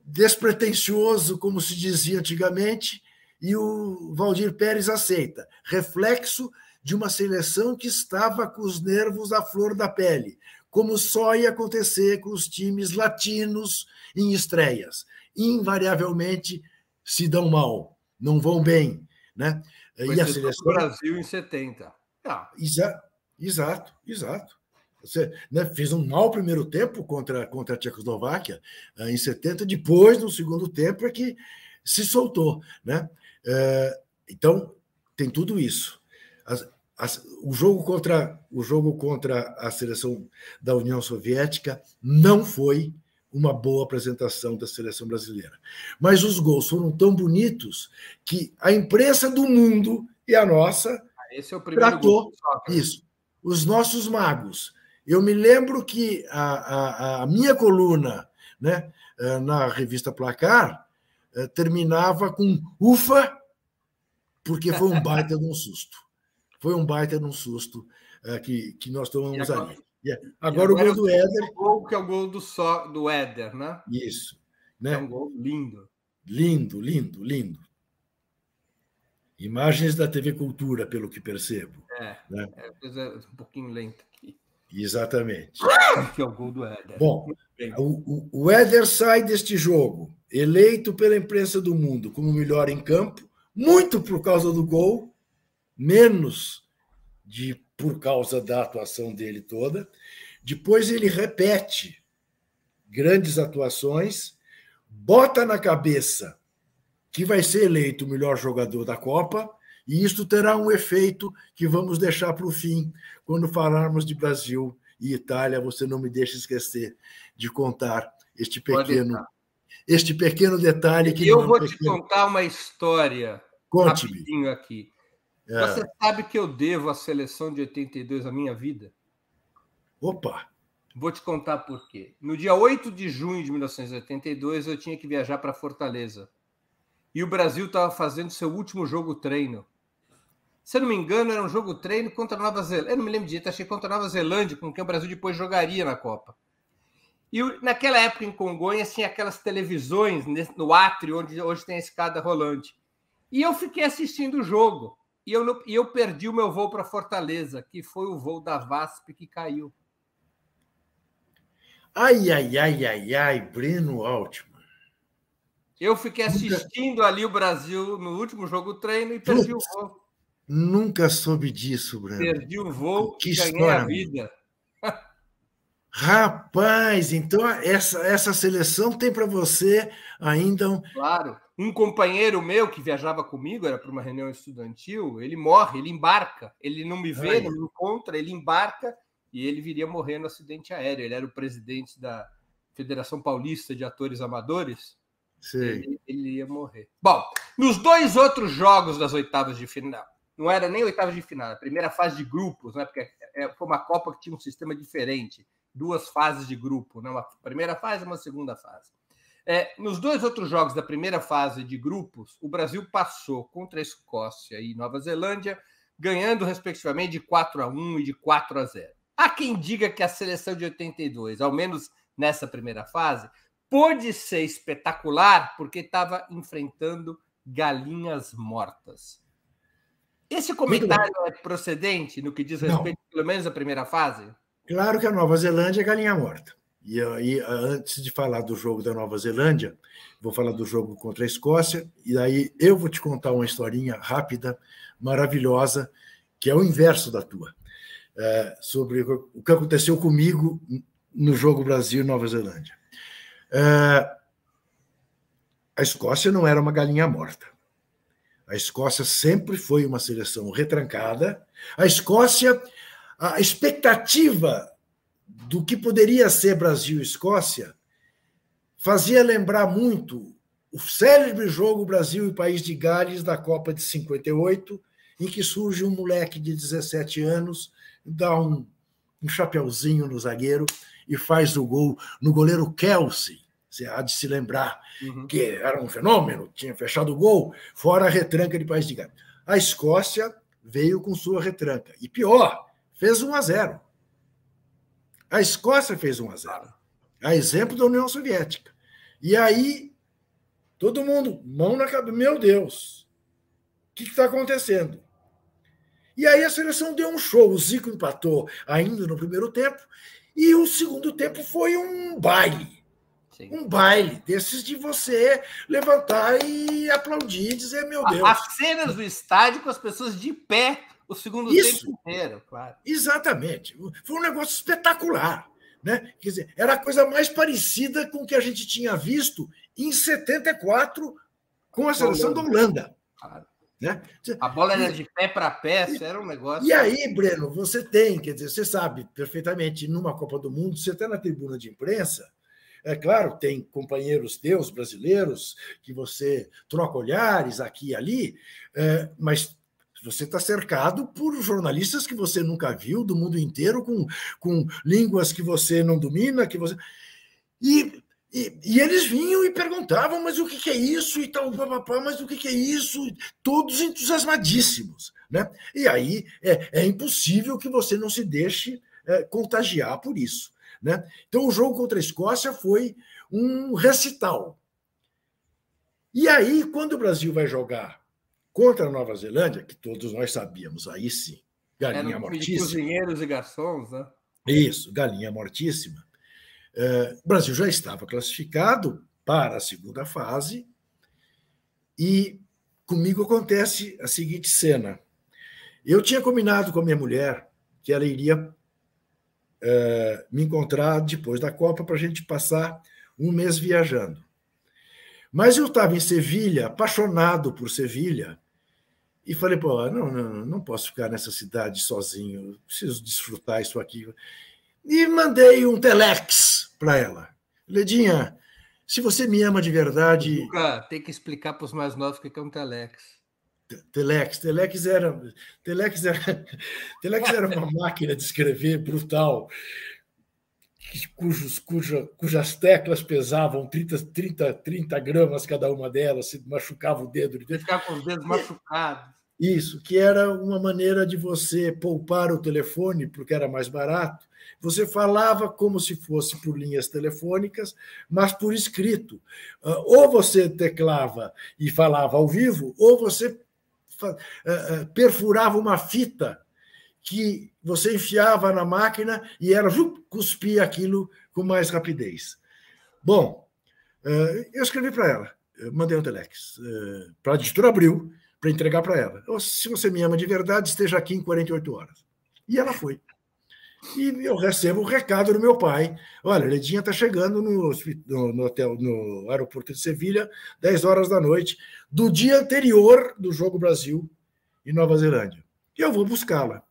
despretensioso, como se dizia antigamente, e o Valdir Pérez aceita. Reflexo de uma seleção que estava com os nervos à flor da pele, como só ia acontecer com os times latinos em estreias. Invariavelmente se dão mal, não vão bem. Né? e a seleção. Brasil em 70. Ah. Exa... Exato, exato. Você né, fez um mau primeiro tempo contra, contra a Tchecoslováquia eh, em 70, depois, no segundo tempo, é que se soltou. Né? É, então, tem tudo isso. As, o, jogo contra, o jogo contra a seleção da União Soviética não foi uma boa apresentação da seleção brasileira. Mas os gols foram tão bonitos que a imprensa do mundo e a nossa ah, é tratou isso. Os nossos magos. Eu me lembro que a, a, a minha coluna né, eh, na revista Placar eh, terminava com ufa, porque foi um baita de um susto. Foi um baita de um susto uh, que, que nós tomamos agora, ali. Yeah. Agora, agora, o gol do Éder. O gol que é o gol do, so, do Éder, né? Isso. Né? É um gol lindo. Lindo, lindo, lindo. Imagens da TV Cultura, pelo que percebo. É, né? é um pouquinho lenta aqui. Exatamente. Que é o gol do Éder. Bom, o, o Éder sai deste jogo eleito pela imprensa do mundo como melhor em campo, muito por causa do gol, menos de por causa da atuação dele toda. Depois ele repete grandes atuações, bota na cabeça que vai ser eleito o melhor jogador da Copa, e isso terá um efeito que vamos deixar para o fim, quando falarmos de Brasil e Itália. Você não me deixe esquecer de contar este pequeno este pequeno detalhe que. Eu é vou pequeno... te contar uma história rapidinho aqui. É. Você sabe que eu devo à seleção de 82 a minha vida? Opa! Vou te contar por quê. No dia 8 de junho de 1982, eu tinha que viajar para Fortaleza. E o Brasil estava fazendo seu último jogo treino. Se eu não me engano, era um jogo treino contra a Nova Zelândia. Eu não me lembro direito, achei contra a Nova Zelândia, com quem o Brasil depois jogaria na Copa. E naquela época em Congonhas tinha aquelas televisões no átrio, onde hoje tem a escada rolante. E eu fiquei assistindo o jogo. E eu, e eu perdi o meu voo para Fortaleza, que foi o voo da VASP que caiu. Ai, ai, ai, ai, ai, Breno Altman. Eu fiquei assistindo Nunca... ali o Brasil no último jogo treino e perdi Putz, o voo. Nunca soube disso, Breno. Perdi o voo que e ganhei história, a vida. Rapaz, então essa, essa seleção tem para você ainda um. Claro. Um companheiro meu que viajava comigo, era para uma reunião estudantil, ele morre, ele embarca. Ele não me vê, Ai. não me encontra, ele embarca e ele viria morrer no acidente aéreo. Ele era o presidente da Federação Paulista de Atores Amadores. Ele, ele, ia morrer. Bom, nos dois outros jogos das oitavas de final, não era nem oitavas de final, a primeira fase de grupos, né? Porque é, foi uma Copa que tinha um sistema diferente duas fases de grupo, né? uma primeira fase e uma segunda fase. É, nos dois outros jogos da primeira fase de grupos, o Brasil passou contra a Escócia e Nova Zelândia, ganhando respectivamente de 4 a 1 e de 4 a 0. Há quem diga que a seleção de 82, ao menos nessa primeira fase, pôde ser espetacular porque estava enfrentando galinhas mortas. Esse comentário é procedente no que diz respeito, Não. pelo menos, à primeira fase? Claro que a Nova Zelândia é galinha morta. E aí, antes de falar do jogo da Nova Zelândia, vou falar do jogo contra a Escócia, e aí eu vou te contar uma historinha rápida, maravilhosa, que é o inverso da tua, é, sobre o que aconteceu comigo no jogo Brasil-Nova Zelândia. É, a Escócia não era uma galinha morta. A Escócia sempre foi uma seleção retrancada. A Escócia a expectativa do que poderia ser Brasil e Escócia fazia lembrar muito o célebre jogo Brasil e País de Gales da Copa de 58, em que surge um moleque de 17 anos, dá um, um chapeuzinho no zagueiro e faz o gol no goleiro Kelsey. Você há de se lembrar uhum. que era um fenômeno, tinha fechado o gol, fora a retranca de País de Gales. A Escócia veio com sua retranca. E pior, fez 1 a 0. A Escócia fez 1 a 0. A exemplo da União Soviética. E aí, todo mundo, mão na cabeça, meu Deus, o que está acontecendo? E aí a seleção deu um show. O Zico empatou ainda no primeiro tempo, e o segundo tempo foi um baile. Sim. Um baile desses de você levantar e aplaudir e dizer, meu Deus. As cenas do estádio com as pessoas de pé o segundo Isso. tempo inteiro, claro. Exatamente. Foi um negócio espetacular. Né? Quer dizer, era a coisa mais parecida com o que a gente tinha visto em 74 com a seleção da Holanda. Claro. Né? A bola era de pé para pé, e, era um negócio. E aí, Breno, você tem, quer dizer, você sabe perfeitamente, numa Copa do Mundo, você está na tribuna de imprensa, é claro, tem companheiros teus brasileiros que você troca olhares aqui e ali, é, mas você está cercado por jornalistas que você nunca viu, do mundo inteiro, com, com línguas que você não domina, que você. E, e, e eles vinham e perguntavam, mas o que, que é isso? E tal, papapá, mas o que, que é isso? Todos entusiasmadíssimos. Né? E aí é, é impossível que você não se deixe é, contagiar por isso. Né? Então, o jogo contra a Escócia foi um recital. E aí, quando o Brasil vai jogar Contra a Nova Zelândia, que todos nós sabíamos, aí sim, galinha Era mortíssima. cozinheiros e garçons, né? Isso, galinha mortíssima. É, o Brasil já estava classificado para a segunda fase e comigo acontece a seguinte cena. Eu tinha combinado com a minha mulher que ela iria é, me encontrar depois da Copa para a gente passar um mês viajando. Mas eu estava em Sevilha, apaixonado por Sevilha, e falei, pô, não, não, não posso ficar nessa cidade sozinho, preciso desfrutar isso aqui. E mandei um telex para ela. Ledinha, se você me ama de verdade. Nunca tem que explicar para os mais novos o que é um telex. Telex, Telex era, Telex era, Telex era uma máquina de escrever brutal cujos, cuja, cujas teclas pesavam 30, 30, 30 gramas cada uma delas, se machucava o dedo. Ficava com os dedos machucados. Isso, que era uma maneira de você poupar o telefone, porque era mais barato. Você falava como se fosse por linhas telefônicas, mas por escrito. Ah, ou você teclava e falava ao vivo, ou você ah, ah, perfurava uma fita que você enfiava na máquina e ela cuspia aquilo com mais rapidez. Bom, eu escrevi para ela, mandei um telex para a editora Abril, para entregar para ela. Se você me ama de verdade, esteja aqui em 48 horas. E ela foi. E eu recebo um recado do meu pai. Olha, Ledinha está chegando no, no, hotel, no aeroporto de Sevilha, 10 horas da noite, do dia anterior do jogo Brasil e Nova Zelândia. Eu vou buscá-la.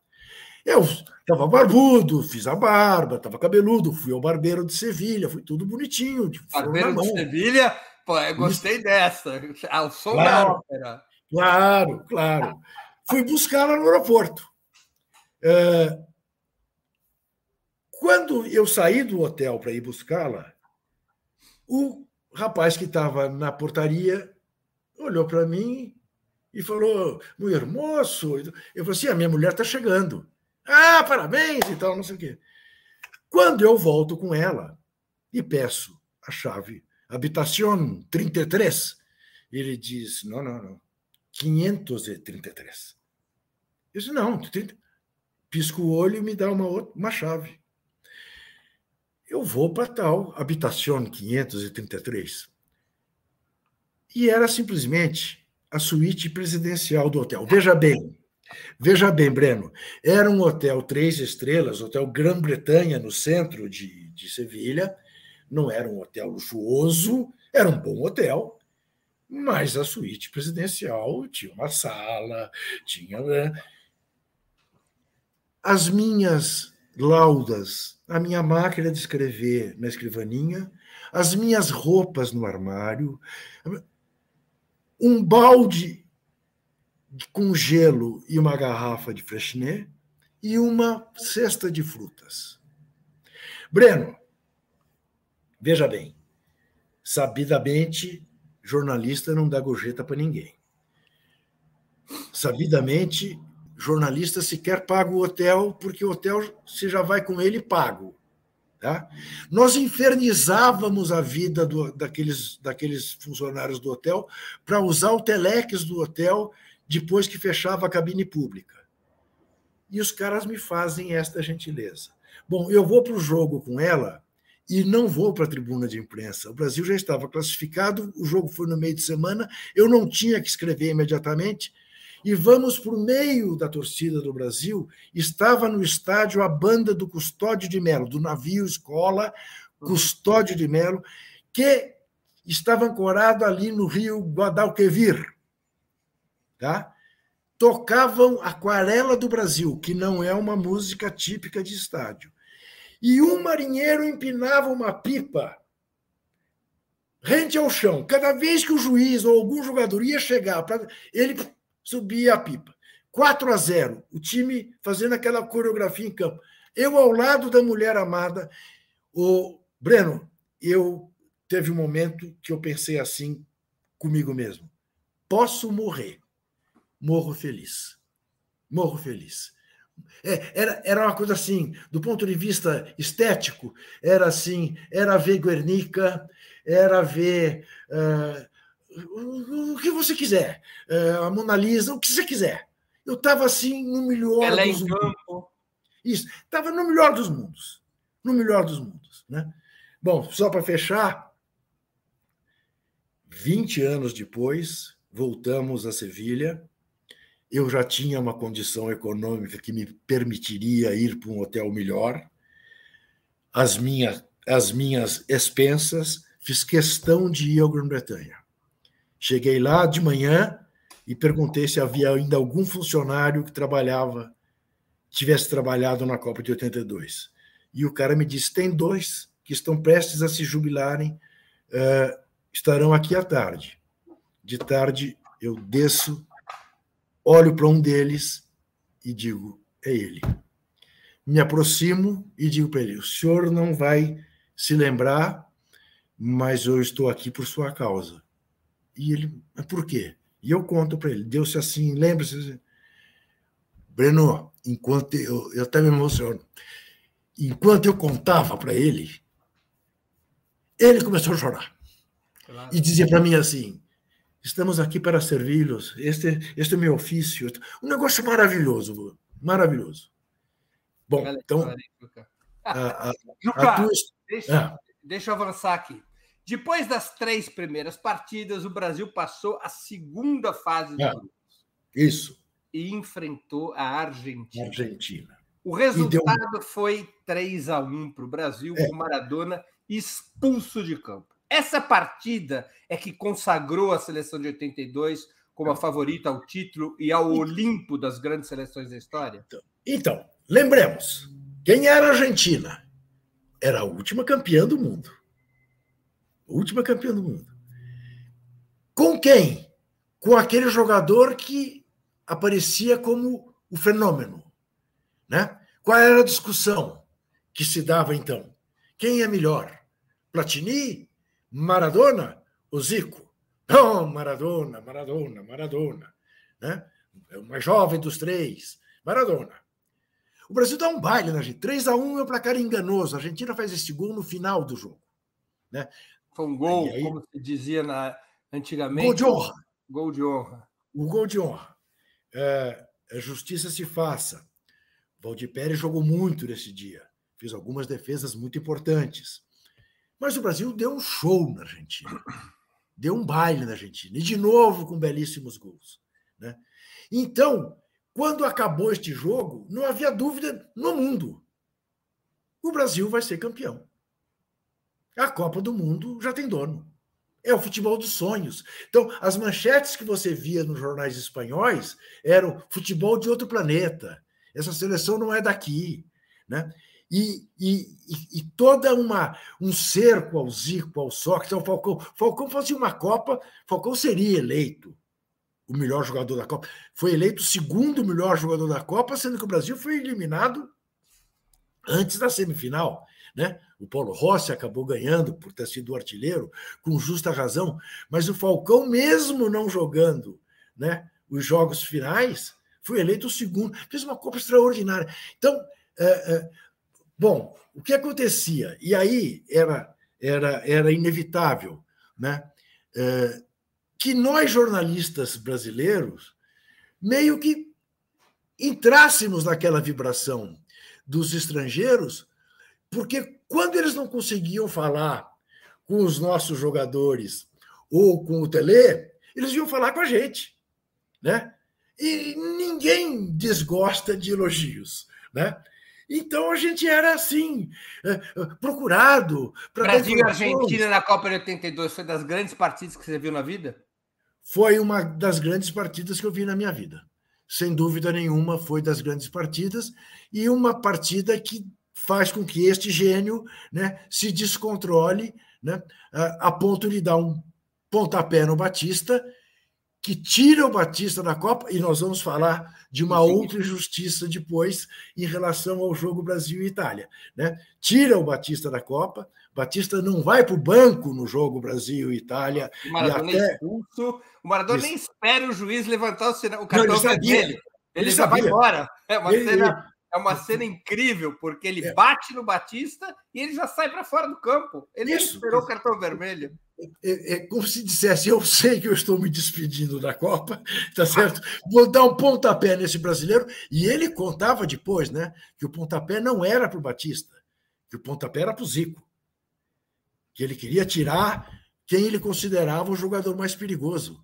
Eu estava barbudo, fiz a barba, estava cabeludo, fui ao barbeiro de Sevilha, foi tudo bonitinho. Tipo, barbeiro de Sevilha? Pô, eu gostei Isso. dessa. Ao som claro. da ópera. Claro, claro. Fui buscá-la no aeroporto. É, quando eu saí do hotel para ir buscá-la, o rapaz que estava na portaria olhou para mim e falou: Meu hermoso. Eu falei assim: a minha mulher está chegando. Ah, parabéns e tal, não sei o quê. Quando eu volto com ela e peço a chave, habitação 33, ele diz: Não, não, não. 533. Eu disse, não, pisco o olho e me dá uma, outra, uma chave. Eu vou para tal, habitação 533. E era simplesmente a suíte presidencial do hotel. Veja bem, veja bem, Breno, era um hotel três estrelas, hotel Grã-Bretanha, no centro de, de Sevilha. Não era um hotel luxuoso, era um bom hotel, mas a suíte presidencial tinha uma sala, tinha. Né? As minhas laudas, a minha máquina de escrever na escrivaninha, as minhas roupas no armário, um balde com gelo e uma garrafa de Freixenet e uma cesta de frutas. Breno, veja bem, sabidamente jornalista não dá gorjeta para ninguém. Sabidamente, jornalista sequer paga o hotel, porque o hotel você já vai com ele pago. Tá? Nós infernizávamos a vida do, daqueles, daqueles funcionários do hotel para usar o telex do hotel depois que fechava a cabine pública. E os caras me fazem esta gentileza. Bom, eu vou para o jogo com ela e não vou para a tribuna de imprensa. O Brasil já estava classificado, o jogo foi no meio de semana, eu não tinha que escrever imediatamente. E vamos para o meio da torcida do Brasil. Estava no estádio a banda do Custódio de Melo, do navio escola Custódio de Melo, que estava ancorado ali no rio Guadalquivir. Tá? Tocavam Aquarela do Brasil, que não é uma música típica de estádio e um marinheiro empinava uma pipa rente ao chão. Cada vez que o juiz ou algum jogador ia chegar, pra, ele subia a pipa. 4 a 0, o time fazendo aquela coreografia em campo. Eu ao lado da mulher amada, o Breno, eu teve um momento que eu pensei assim comigo mesmo: posso morrer, morro feliz, morro feliz. É, era, era uma coisa assim, do ponto de vista estético, era assim, era ver Guernica, era ver uh, o, que você quiser, uh, a Mona Lisa, o que você quiser. Eu estava assim no melhor Ela dos é mundos. Isso, estava no melhor dos mundos. No melhor dos mundos. Né? Bom, só para fechar, 20 anos depois, voltamos a Sevilha eu já tinha uma condição econômica que me permitiria ir para um hotel melhor. As minhas, as minhas expensas, fiz questão de ir ao Grã-Bretanha. Cheguei lá de manhã e perguntei se havia ainda algum funcionário que trabalhava, tivesse trabalhado na Copa de 82. E o cara me disse: tem dois que estão prestes a se jubilarem, uh, estarão aqui à tarde. De tarde eu desço olho para um deles e digo: é ele. Me aproximo e digo para ele: o senhor não vai se lembrar, mas eu estou aqui por sua causa. E ele: por quê? E eu conto para ele, deu-se assim, lembre-se. Breno, enquanto eu, eu até me emociono, enquanto eu contava para ele, ele começou a chorar. Claro. E dizia para mim assim: estamos aqui para servi-los, este, este é meu ofício. Um negócio maravilhoso, maravilhoso. Bom, então. A, a, Juca, a tua... deixa, ah. deixa eu avançar aqui. Depois das três primeiras partidas, o Brasil passou a segunda fase do é, Isso. E enfrentou a Argentina. Argentina. O resultado deu... foi 3 a 1 para o Brasil, é. com Maradona expulso de campo. Essa partida é que consagrou a seleção de 82 como a favorita ao título e ao Olimpo das grandes seleções da história? Então, então lembremos: quem era a Argentina? Era a última campeã do mundo última campeã do mundo. Com quem? Com aquele jogador que aparecia como o fenômeno. Né? Qual era a discussão que se dava então? Quem é melhor? Platini, Maradona ou Zico? Não, Maradona, Maradona, Maradona. Né? É o mais jovem dos três, Maradona. O Brasil dá um baile na gente. 3 a 1 é o placar enganoso. A Argentina faz esse gol no final do jogo. Né? Foi um gol, aí, como se dizia na, antigamente. Gol de honra. Gol de honra. O gol de honra. É, a é justiça se faça. Valdir Pérez jogou muito nesse dia. Fez algumas defesas muito importantes. Mas o Brasil deu um show na Argentina. Deu um baile na Argentina. E de novo com belíssimos gols. Né? Então, quando acabou este jogo, não havia dúvida no mundo. O Brasil vai ser campeão. A Copa do Mundo já tem dono. É o futebol dos sonhos. Então, as manchetes que você via nos jornais espanhóis eram futebol de outro planeta. Essa seleção não é daqui. Né? E, e, e, toda uma um cerco ao Zico, ao Sócrates, ao Falcão. Falcão fazia uma Copa, Falcão seria eleito o melhor jogador da Copa. Foi eleito o segundo melhor jogador da Copa, sendo que o Brasil foi eliminado antes da semifinal. Né? O Paulo Rossi acabou ganhando por ter sido artilheiro, com justa razão, mas o Falcão, mesmo não jogando né, os jogos finais, foi eleito o segundo, fez uma Copa extraordinária. Então, é, é, bom, o que acontecia? E aí era, era, era inevitável né, é, que nós, jornalistas brasileiros, meio que entrássemos naquela vibração dos estrangeiros porque quando eles não conseguiam falar com os nossos jogadores ou com o Tele, eles iam falar com a gente, né? E ninguém desgosta de elogios, né? Então a gente era assim, é, é, procurado. Brasil e Argentina na Copa de 82 foi das grandes partidas que você viu na vida? Foi uma das grandes partidas que eu vi na minha vida. Sem dúvida nenhuma, foi das grandes partidas e uma partida que faz com que este gênio né, se descontrole né, a ponto de dar um pontapé no Batista, que tira o Batista da Copa, e nós vamos falar de uma outra injustiça depois em relação ao jogo Brasil e Itália. Né? Tira o Batista da Copa, Batista não vai para o banco no jogo Brasil e Itália. O Maradona até... expulso, o Maradona nem espera o juiz levantar o, sinal, o cartão não, ele dele. Ele, ele já vai embora. É uma ele, cena é uma cena incrível, porque ele é. bate no Batista e ele já sai para fora do campo. Ele Isso. esperou o cartão vermelho. É, é, como se dissesse: Eu sei que eu estou me despedindo da Copa, tá certo? Vou dar um pontapé nesse brasileiro. E ele contava depois, né? Que o pontapé não era para o Batista, que o pontapé era para o Zico. Que ele queria tirar quem ele considerava o jogador mais perigoso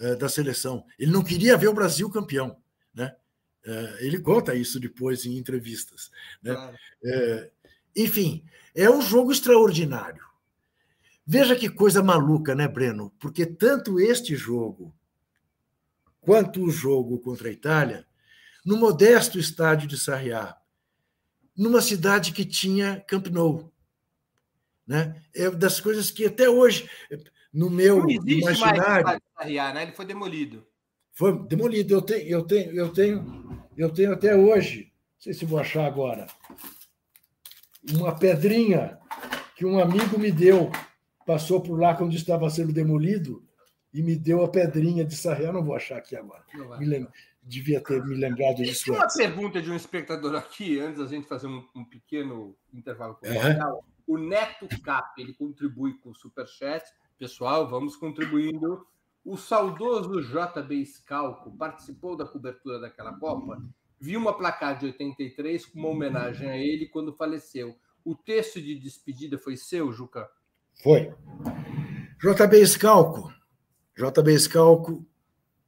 uh, da seleção. Ele não queria ver o Brasil campeão, né? É, ele conta isso depois em entrevistas. Né? Claro. É, enfim, é um jogo extraordinário. Veja que coisa maluca, né, Breno? Porque tanto este jogo quanto o jogo contra a Itália, no modesto estádio de Sarriá, numa cidade que tinha Camp Nou. Né? É das coisas que até hoje, no meu Não existe imaginário. Mais Sarriá, né? Ele foi demolido. Foi demolido. Eu tenho, eu tenho, eu tenho, eu tenho até hoje, não sei se vou achar agora, uma pedrinha que um amigo me deu, passou por lá quando estava sendo demolido e me deu a pedrinha de sarriá. Não vou achar aqui agora. Me lembro, devia ter me lembrado disso. Tem uma pergunta de um espectador aqui, antes da gente fazer um, um pequeno intervalo comercial. Uhum. O Neto Cap, ele contribui com o Superchat. Pessoal, vamos contribuindo. O saudoso JB Scalco participou da cobertura daquela Copa. Vi uma placar de 83 com uma homenagem a ele quando faleceu. O texto de despedida foi seu, Juca? Foi. JB Scalco JB Scalco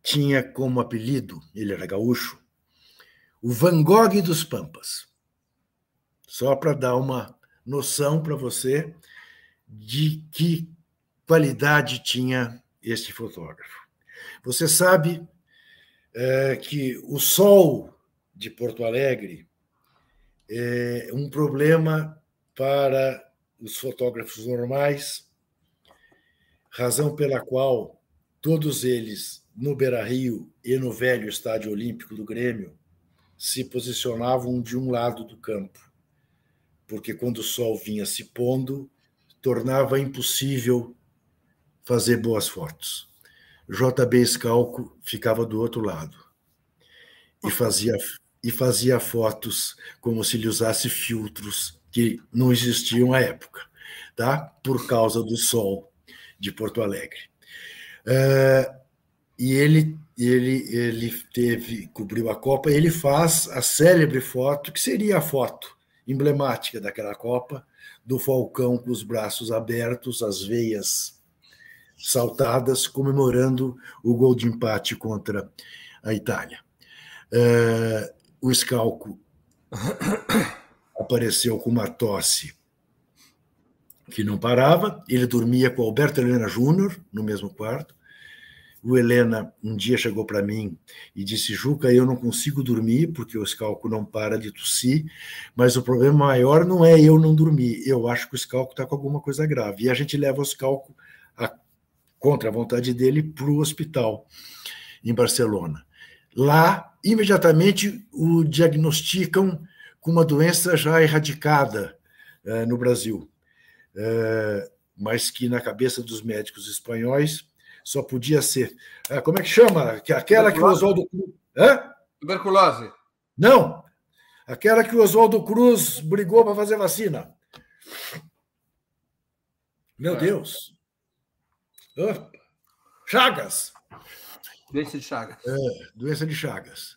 tinha como apelido, ele era gaúcho, o Van Gogh dos Pampas. Só para dar uma noção para você de que qualidade tinha este fotógrafo. Você sabe é, que o sol de Porto Alegre é um problema para os fotógrafos normais, razão pela qual todos eles no Beira Rio e no velho Estádio Olímpico do Grêmio se posicionavam de um lado do campo, porque quando o sol vinha se pondo, tornava impossível fazer boas fotos. JB Scalco ficava do outro lado e fazia, e fazia fotos como se lhe usasse filtros que não existiam à época, tá? por causa do sol de Porto Alegre. Uh, e ele, ele, ele teve, cobriu a Copa, ele faz a célebre foto, que seria a foto emblemática daquela Copa, do Falcão com os braços abertos, as veias saltadas, comemorando o gol de empate contra a Itália. Uh, o Scalco apareceu com uma tosse que não parava, ele dormia com Alberto Helena Júnior no mesmo quarto, o Helena um dia chegou para mim e disse: Juca, eu não consigo dormir porque o escalco não para de tossir, mas o problema maior não é eu não dormir, eu acho que o escalco está com alguma coisa grave. E a gente leva o escalco a, contra a vontade dele para o hospital em Barcelona. Lá, imediatamente, o diagnosticam com uma doença já erradicada uh, no Brasil, uh, mas que na cabeça dos médicos espanhóis só podia ser. Ah, como é que chama? Aquela que o Oswaldo Cruz. Hã? Tuberculose. Não! Aquela que o Oswaldo Cruz brigou para fazer vacina. Meu é. Deus! Chagas! Doença de Chagas. É, doença de Chagas.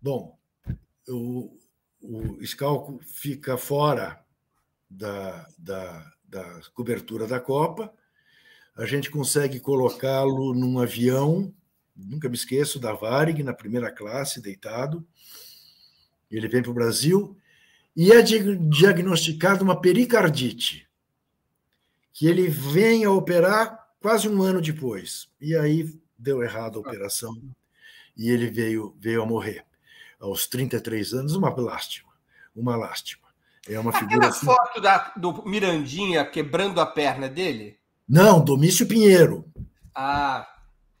Bom, o, o Scalco fica fora da, da, da cobertura da Copa a gente consegue colocá-lo num avião, nunca me esqueço, da Varig, na primeira classe, deitado. Ele vem para o Brasil e é diagnosticado uma pericardite, que ele vem a operar quase um ano depois. E aí deu errado a operação e ele veio, veio a morrer. Aos 33 anos, uma lástima. Uma lástima. É uma figura. Aquela assim... foto da, do Mirandinha quebrando a perna dele? Não, Domício Pinheiro. Ah.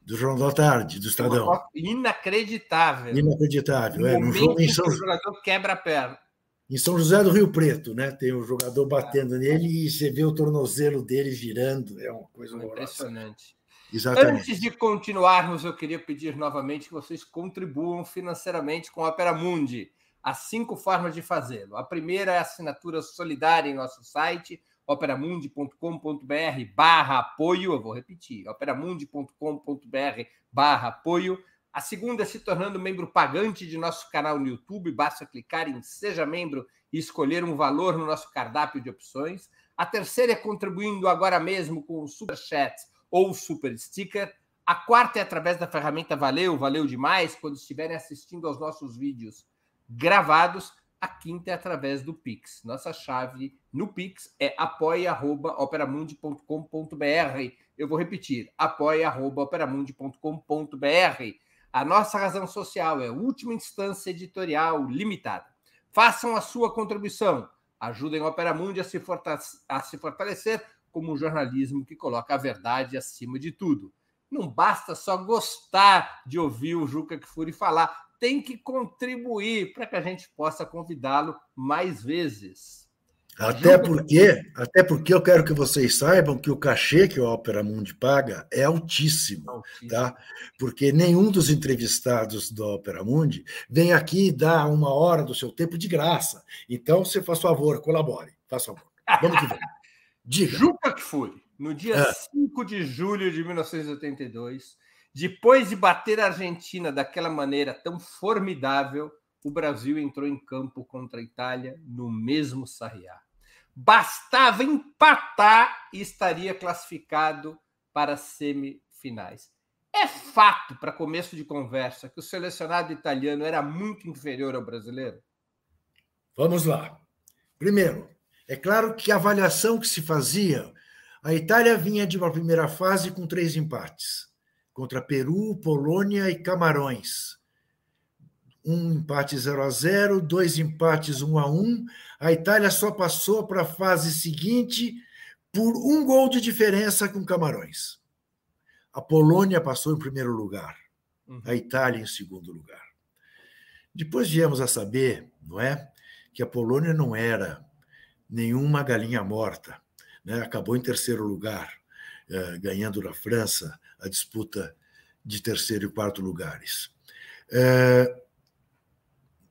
Do Jornal da Tarde, do Estadão. Inacreditável. Inacreditável. É, no jogo em São... o jogador quebra a perna. Em São José do Rio Preto, né? Tem o jogador batendo ah. nele e você vê o tornozelo dele girando. É uma coisa é impressionante. Exatamente. Antes de continuarmos, eu queria pedir novamente que vocês contribuam financeiramente com a Opera Mundi. Há cinco formas de fazê-lo. A primeira é a assinatura solidária em nosso site operamundi.com.br barra apoio, eu vou repetir, operamundi.com.br barra apoio. A segunda é se tornando membro pagante de nosso canal no YouTube, basta clicar em Seja Membro e escolher um valor no nosso cardápio de opções. A terceira é contribuindo agora mesmo com o Super Chat ou Super Sticker. A quarta é através da ferramenta Valeu, valeu demais, quando estiverem assistindo aos nossos vídeos gravados. A quinta é através do Pix. Nossa chave no Pix é apoia.operamundi.com.br. Eu vou repetir, apoia.operamundi.com.br. A nossa razão social é última instância editorial limitada. Façam a sua contribuição. Ajudem a Opera Mundi a se, a se fortalecer como um jornalismo que coloca a verdade acima de tudo. Não basta só gostar de ouvir o Juca Kfouri falar tem que contribuir para que a gente possa convidá-lo mais vezes. Até porque, até porque eu quero que vocês saibam que o cachê que o Opera Mundi paga é altíssimo, altíssimo, tá? Porque nenhum dos entrevistados do Opera Mundi vem aqui dar uma hora do seu tempo de graça. Então, você faz favor, colabore, faz favor. Vamos que vamos. Diga. Juca que foi, no dia ah. 5 de julho de 1982, depois de bater a Argentina daquela maneira tão formidável, o Brasil entrou em campo contra a Itália no mesmo Sarriá. Bastava empatar e estaria classificado para as semifinais. É fato, para começo de conversa, que o selecionado italiano era muito inferior ao brasileiro? Vamos lá. Primeiro, é claro que a avaliação que se fazia, a Itália vinha de uma primeira fase com três empates contra Peru, Polônia e Camarões um empate 0 a 0 dois empates 1 a 1 A Itália só passou para a fase seguinte por um gol de diferença com Camarões. A Polônia passou em primeiro lugar, uhum. a Itália em segundo lugar. Depois viemos a saber, não é, que a Polônia não era nenhuma galinha morta, né? acabou em terceiro lugar, eh, ganhando na França a disputa de terceiro e quarto lugares. Eh,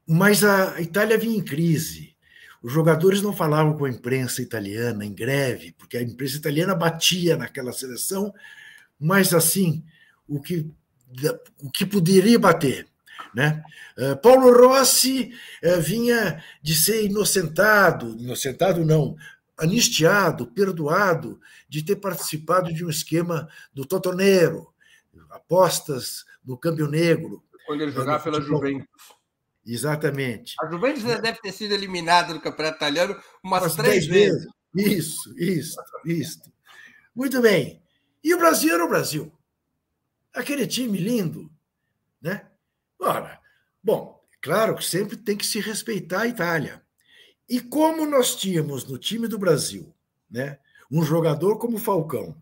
mas a Itália vinha em crise. Os jogadores não falavam com a imprensa italiana em greve, porque a imprensa italiana batia naquela seleção, mas assim, o que, o que poderia bater. Né? Eh, Paulo Rossi eh, vinha de ser inocentado, inocentado não, anistiado, perdoado de ter participado de um esquema do Totonero, apostas no câmbio negro. Quando ele jogava pela Juventus. Exatamente. A Juventus já deve ter sido eliminada do Campeonato Italiano umas, umas três vezes. vezes. Isso, isso, isso. Muito bem. E o Brasil era o Brasil. Aquele time lindo, né? Ora, bom, claro que sempre tem que se respeitar a Itália. E como nós tínhamos no time do Brasil, né, um jogador como Falcão,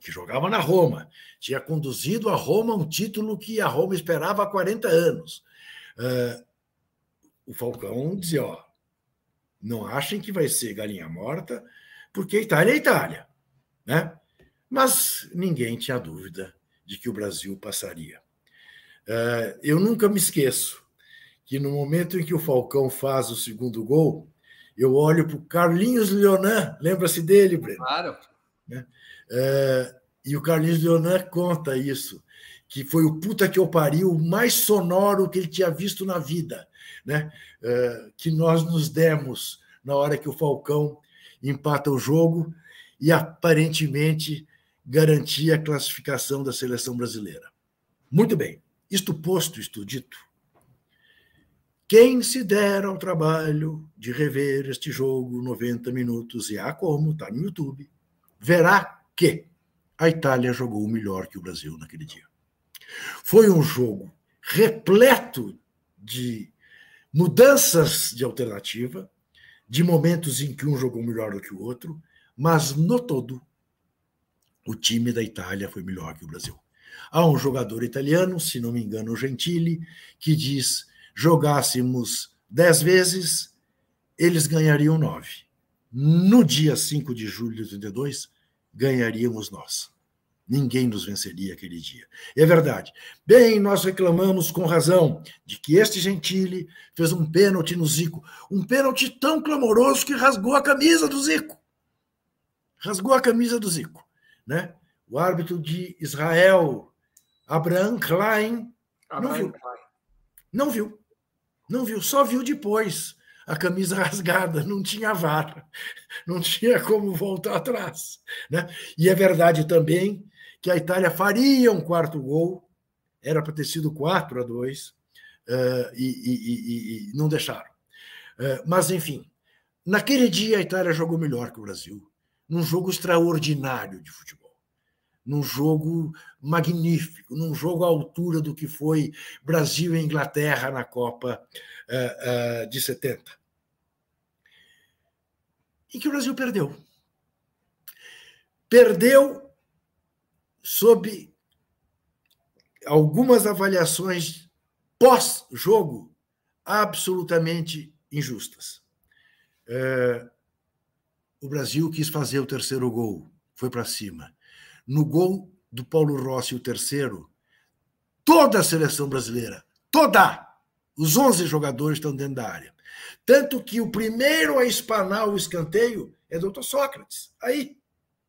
que jogava na Roma, tinha conduzido a Roma um título que a Roma esperava há 40 anos. Uh, o Falcão dizia: ó, não achem que vai ser galinha morta, porque Itália é Itália, né? Mas ninguém tinha dúvida de que o Brasil passaria. Uh, eu nunca me esqueço que no momento em que o Falcão faz o segundo gol, eu olho para o Carlinhos Leonan, lembra-se dele, Breno? Claro. Né? Uh, e o Carlinhos Leonan conta isso que foi o puta que eu pariu mais sonoro que ele tinha visto na vida, né? Uh, que nós nos demos na hora que o Falcão empata o jogo e aparentemente garantia a classificação da seleção brasileira. Muito bem, isto posto, isto dito, quem se der ao trabalho de rever este jogo 90 minutos, e há como, está no YouTube, verá que a Itália jogou melhor que o Brasil naquele dia. Foi um jogo repleto de mudanças de alternativa, de momentos em que um jogou melhor do que o outro, mas no todo, o time da Itália foi melhor que o Brasil. Há um jogador italiano, se não me engano, Gentili, que diz: jogássemos dez vezes, eles ganhariam nove. No dia 5 de julho de 82, ganharíamos nós. Ninguém nos venceria aquele dia. É verdade. Bem, nós reclamamos com razão de que este Gentili fez um pênalti no Zico. Um pênalti tão clamoroso que rasgou a camisa do Zico. Rasgou a camisa do Zico. Né? O árbitro de Israel, Abraham Klein, Abraham não viu. Klein. Não viu. Não viu, só viu depois a camisa rasgada, não tinha vara, não tinha como voltar atrás. Né? E é verdade também que a Itália faria um quarto gol, era para ter sido 4 a 2, uh, eh, e, e, e, e, não deixaram. Uh, mas, enfim, naquele dia a Itália jogou melhor que o Brasil, num jogo extraordinário de futebol, num jogo magnífico, num jogo à altura do que foi Brasil e Inglaterra na Copa uh, de 70. E que o Brasil perdeu. Perdeu sob algumas avaliações pós-jogo absolutamente injustas. é, o Brasil quis fazer o terceiro gol, foi para cima. No gol do Paulo Rossi, o terceiro, toda a seleção brasileira, toda, os 11 jogadores estão dentro da área. Tanto que o primeiro a espanar o escanteio é doutor Sócrates. Aí,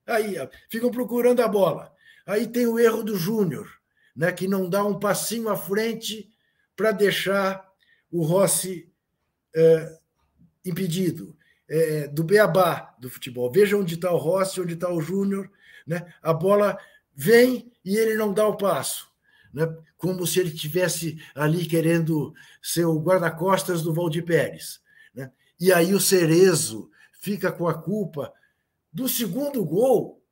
aí, ficam procurando a bola. Aí tem o erro do Júnior, né, que não dá um passinho à frente para deixar o Rossi é, impedido. É, do beabá do futebol. Veja onde está o Rossi, onde está o Júnior. Né? A bola vem e ele não dá o passo. Né? Como se ele tivesse ali querendo ser o guarda-costas do Valdir Pérez. Né? E aí o Cerezo fica com a culpa do segundo gol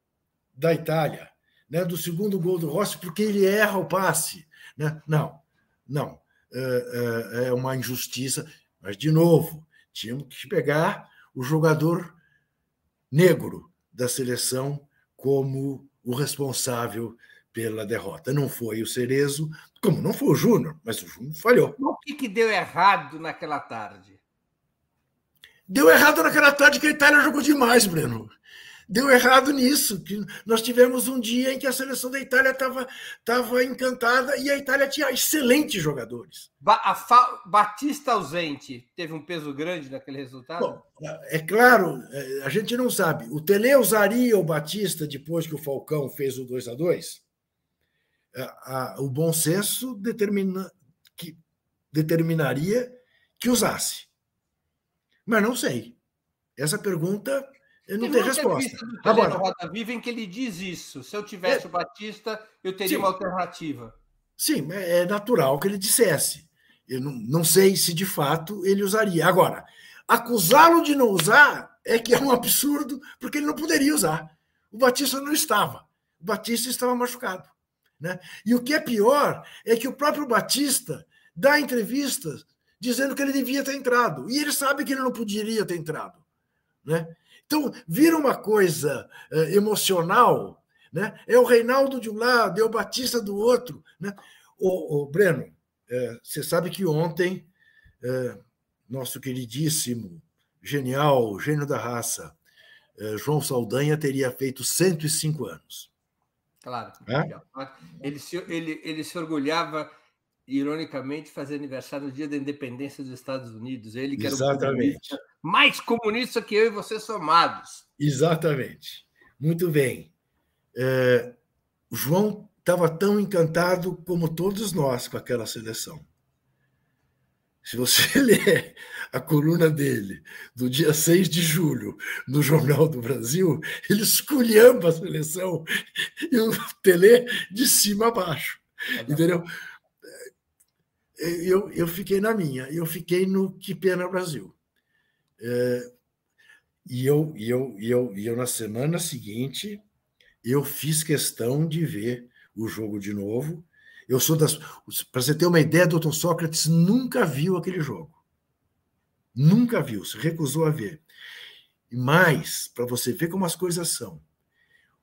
da Itália, né? do segundo gol do Rossi, porque ele erra o passe. Né? Não, não. É, é, é uma injustiça. Mas, de novo, tínhamos que pegar o jogador negro da seleção como o responsável pela derrota. Não foi o Cerezo, como não foi o Júnior, mas o Júnior falhou. O que, que deu errado naquela tarde? Deu errado naquela tarde que a Itália jogou demais, Breno deu errado nisso, que nós tivemos um dia em que a seleção da Itália estava tava encantada e a Itália tinha excelentes jogadores. Ba fa Batista ausente teve um peso grande naquele resultado? Bom, é claro, é, a gente não sabe. O Tele usaria o Batista depois que o Falcão fez o 2 a 2 O bom senso determina, que, determinaria que usasse. Mas não sei. Essa pergunta eu não tenho resposta. Agora, Roda Viva em que ele diz isso. Se eu tivesse é, o Batista, eu teria sim, uma alternativa. Sim, é natural que ele dissesse. Eu não, não sei se de fato ele usaria. Agora, acusá-lo de não usar é que é um absurdo, porque ele não poderia usar. O Batista não estava. O Batista estava machucado. Né? E o que é pior é que o próprio Batista dá entrevistas dizendo que ele devia ter entrado. E ele sabe que ele não poderia ter entrado. Né? Então, vira uma coisa uh, emocional, né? É o Reinaldo de um lado, é o Batista do outro. Né? O, o Breno, uh, você sabe que ontem, uh, nosso queridíssimo, genial, gênio da raça, João Saldanha teria feito 105 anos. Claro. É? Ele, se, ele, ele se orgulhava ironicamente, fazer aniversário no dia da independência dos Estados Unidos. Ele que Exatamente. era mais comunista que eu e você somados. Exatamente. Muito bem. É, João estava tão encantado como todos nós com aquela seleção. Se você ler a coluna dele do dia 6 de julho no Jornal do Brasil, ele esculhamba a seleção e o Tele de cima a baixo. É entendeu? Eu, eu fiquei na minha, eu fiquei no Que Pena Brasil. É, e, eu, e, eu, e, eu, e eu, na semana seguinte, eu fiz questão de ver o jogo de novo. Eu sou das. Para você ter uma ideia, doutor Sócrates nunca viu aquele jogo. Nunca viu, se recusou a ver. Mas, para você ver como as coisas são,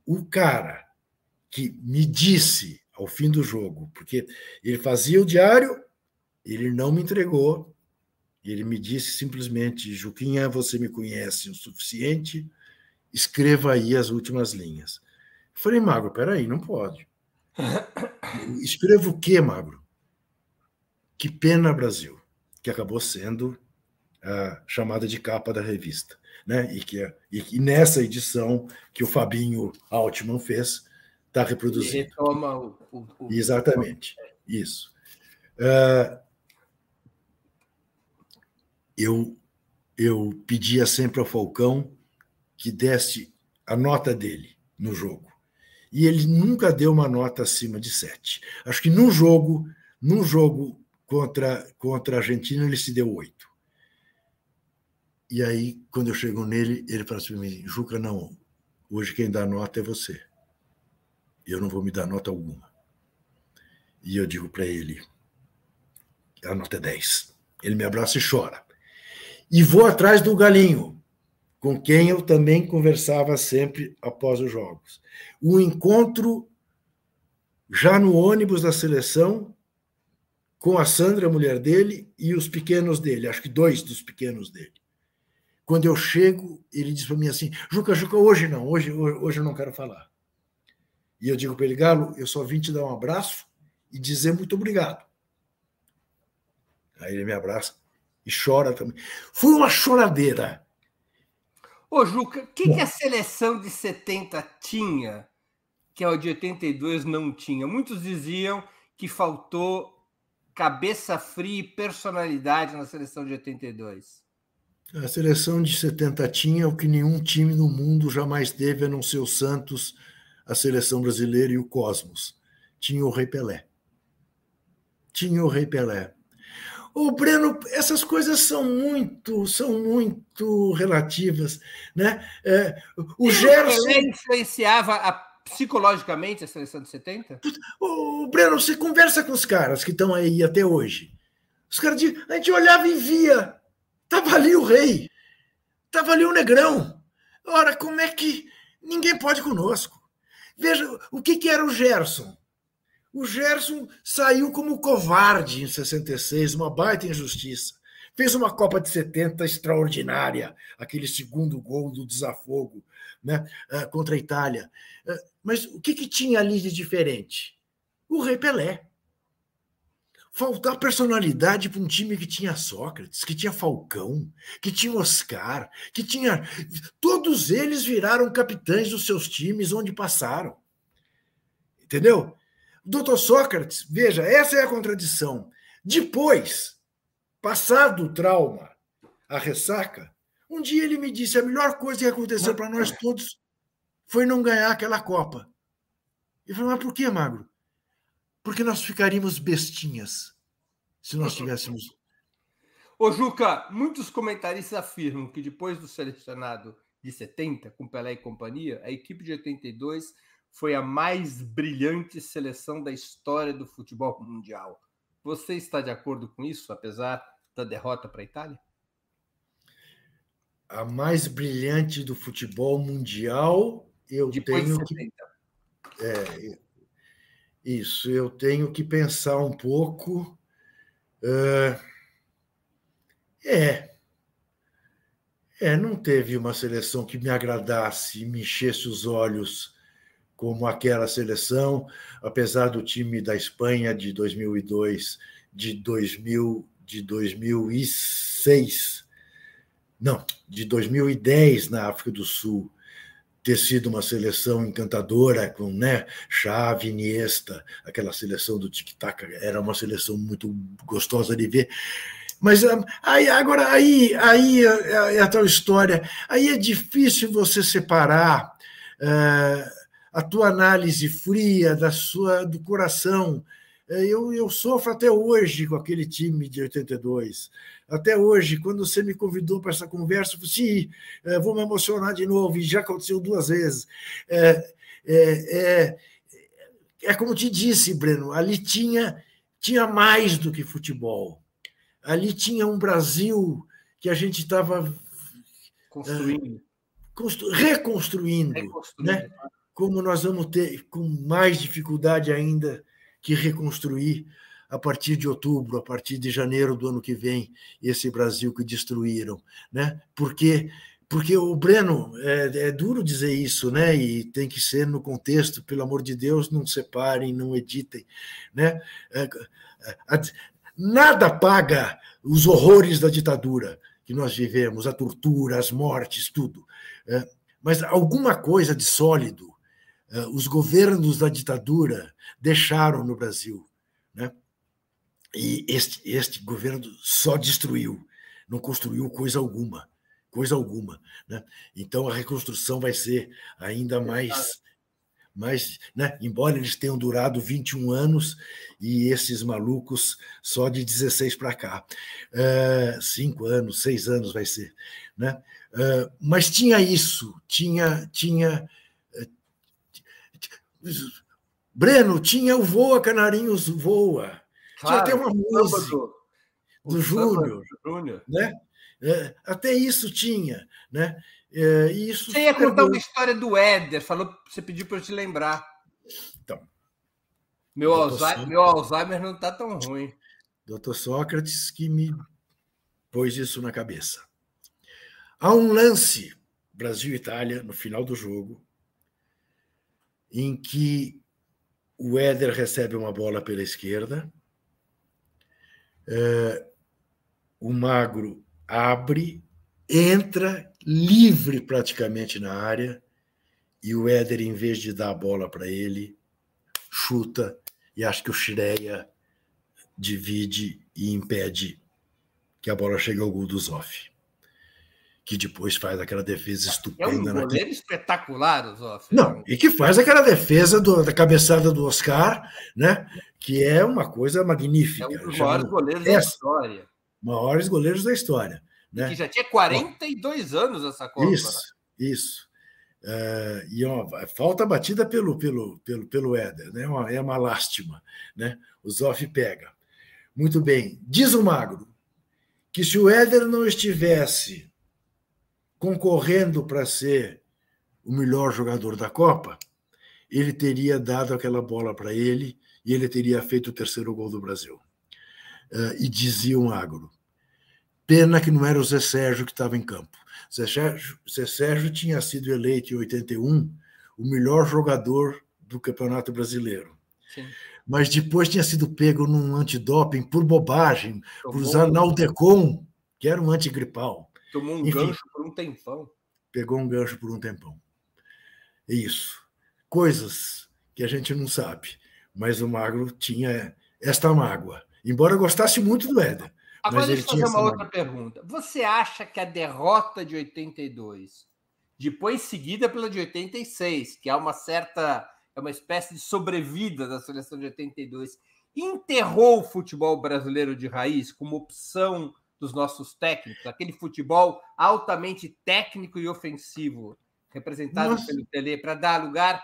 o cara que me disse ao fim do jogo, porque ele fazia o diário ele não me entregou. Ele me disse simplesmente: Juquinha, você me conhece o suficiente, escreva aí as últimas linhas. Eu falei, Magro, peraí, não pode. Escreva o quê, Magro? Que pena, Brasil, que acabou sendo a chamada de capa da revista. Né? E, que, e, nessa edição que o Fabinho Altman fez, está reproduzindo. retoma o, o, o, Exatamente, isso. Uh, eu, eu pedia sempre ao Falcão que desse a nota dele no jogo. E ele nunca deu uma nota acima de 7. Acho que no jogo, no jogo contra, contra a Argentina, ele se deu 8. E aí, quando eu chego nele, ele fala assim para mim: Juca, não, hoje quem dá nota é você. Eu não vou me dar nota alguma. E eu digo para ele: a nota é 10. Ele me abraça e chora. E vou atrás do Galinho, com quem eu também conversava sempre após os jogos. O encontro já no ônibus da seleção com a Sandra, a mulher dele, e os pequenos dele, acho que dois dos pequenos dele. Quando eu chego, ele diz para mim assim: Juca, Juca, hoje não, hoje, hoje eu não quero falar. E eu digo para ele, Galo, eu só vim te dar um abraço e dizer muito obrigado. Aí ele me abraça e chora também. Foi uma choradeira. Ô, Juca, o que, que a seleção de 70 tinha que a de 82 não tinha? Muitos diziam que faltou cabeça fria e personalidade na seleção de 82. A seleção de 70 tinha o que nenhum time no mundo jamais teve, a não ser o Santos, a seleção brasileira e o Cosmos. Tinha o Rei Pelé. Tinha o Rei Pelé. O Breno, essas coisas são muito, são muito relativas, né? É, o Gerson influenciava a, psicologicamente a seleção de 70? O Breno, você conversa com os caras que estão aí até hoje. Os caras dizem, a gente olhava e via, tava ali o rei, tava ali o negrão. Ora, como é que ninguém pode conosco? Veja, o que, que era o Gerson? O Gerson saiu como covarde em 66, uma baita injustiça. Fez uma Copa de 70 extraordinária, aquele segundo gol do desafogo né, ah, contra a Itália. Ah, mas o que, que tinha ali de diferente? O Rei Pelé. Faltar personalidade para um time que tinha Sócrates, que tinha Falcão, que tinha Oscar, que tinha. Todos eles viraram capitães dos seus times onde passaram. Entendeu? Doutor Sócrates, veja, essa é a contradição. Depois, passado o trauma, a ressaca, um dia ele me disse: a melhor coisa que aconteceu para nós todos foi não ganhar aquela Copa. Eu falei, mas por que, Magro? Porque nós ficaríamos bestinhas se nós tivéssemos. Ô, Juca, muitos comentaristas afirmam que depois do selecionado de 70, com Pelé e companhia, a equipe de 82 foi a mais brilhante seleção da história do futebol mundial. Você está de acordo com isso, apesar da derrota para a Itália? A mais brilhante do futebol mundial, eu Depois tenho que. É, isso, eu tenho que pensar um pouco. Uh, é. É, não teve uma seleção que me agradasse, me enchesse os olhos como aquela seleção, apesar do time da Espanha de 2002, de 2000, de 2006, não, de 2010 na África do Sul, ter sido uma seleção encantadora com né, Xavi, Iniesta, aquela seleção do tic-tac, era uma seleção muito gostosa de ver. Mas ah, aí, agora aí, aí é, é a tal história. Aí é difícil você separar uh, a tua análise fria da sua do coração. É, eu, eu sofro até hoje com aquele time de 82. Até hoje, quando você me convidou para essa conversa, eu falei, sim, é, vou me emocionar de novo, e já aconteceu duas vezes. É, é, é, é como te disse, Breno, ali tinha, tinha mais do que futebol. Ali tinha um Brasil que a gente estava construindo. Constru, reconstruindo, reconstruindo. Né? Como nós vamos ter com mais dificuldade ainda que reconstruir a partir de outubro, a partir de janeiro do ano que vem, esse Brasil que destruíram, né? Porque porque o Breno é, é, duro dizer isso, né? E tem que ser no contexto, pelo amor de Deus, não separem, não editem, né? É, nada paga os horrores da ditadura que nós vivemos, a tortura, as mortes, tudo. É, mas alguma coisa de sólido os governos da ditadura deixaram no Brasil. Né? E este, este governo só destruiu, não construiu coisa alguma. Coisa alguma. Né? Então a reconstrução vai ser ainda mais. mais né? Embora eles tenham durado 21 anos e esses malucos só de 16 para cá. Uh, cinco anos, seis anos vai ser. Né? Uh, mas tinha isso, tinha, tinha Breno, tinha o Voa Canarinhos Voa. Claro, tinha até uma música do, do Júnior. Né? É, até isso tinha. Né? É, isso você ia contar uma história do Éder, falou, você pediu para eu te lembrar. Então. Meu, Alzheimer, meu Alzheimer não está tão ruim. Doutor Sócrates que me pôs isso na cabeça. Há um lance, Brasil e Itália, no final do jogo, em que o Éder recebe uma bola pela esquerda, é, o Magro abre, entra livre praticamente na área, e o Éder, em vez de dar a bola para ele, chuta, e acho que o Schreia divide e impede que a bola chegue ao gol do Zoff que depois faz aquela defesa estupenda. É um goleiro naquele... espetacular, o Zoff. Não, e que faz aquela defesa do, da cabeçada do Oscar, né? que é uma coisa magnífica. É um dos maiores goleiros da história. Maiores goleiros da história. Né? que já tinha 42 Bom, anos essa Copa. Isso, isso. Uh, e uma, falta batida pelo, pelo, pelo, pelo Éder, né? Uma, é uma lástima. Né? O Zoff pega. Muito bem. Diz o Magro que se o Éder não estivesse concorrendo para ser o melhor jogador da Copa, ele teria dado aquela bola para ele e ele teria feito o terceiro gol do Brasil. Uh, e dizia um agro. Pena que não era o Zé Sérgio que estava em campo. Zé Sérgio, Zé Sérgio tinha sido eleito em 81 o melhor jogador do Campeonato Brasileiro. Sim. Mas depois tinha sido pego num antidoping por bobagem, por usar Naldecon, que era um antigripal. Tomou um Enfim, gancho por um tempão. Pegou um gancho por um tempão. É isso. Coisas que a gente não sabe. Mas o Magro tinha esta mágoa. Embora gostasse muito do Éder. Agora deixa eu fazer uma outra mágoa. pergunta. Você acha que a derrota de 82, depois seguida pela de 86, que é uma certa. é uma espécie de sobrevida da seleção de 82, enterrou o futebol brasileiro de raiz como opção dos nossos técnicos, aquele futebol altamente técnico e ofensivo, representado Nossa. pelo Tele, para dar lugar,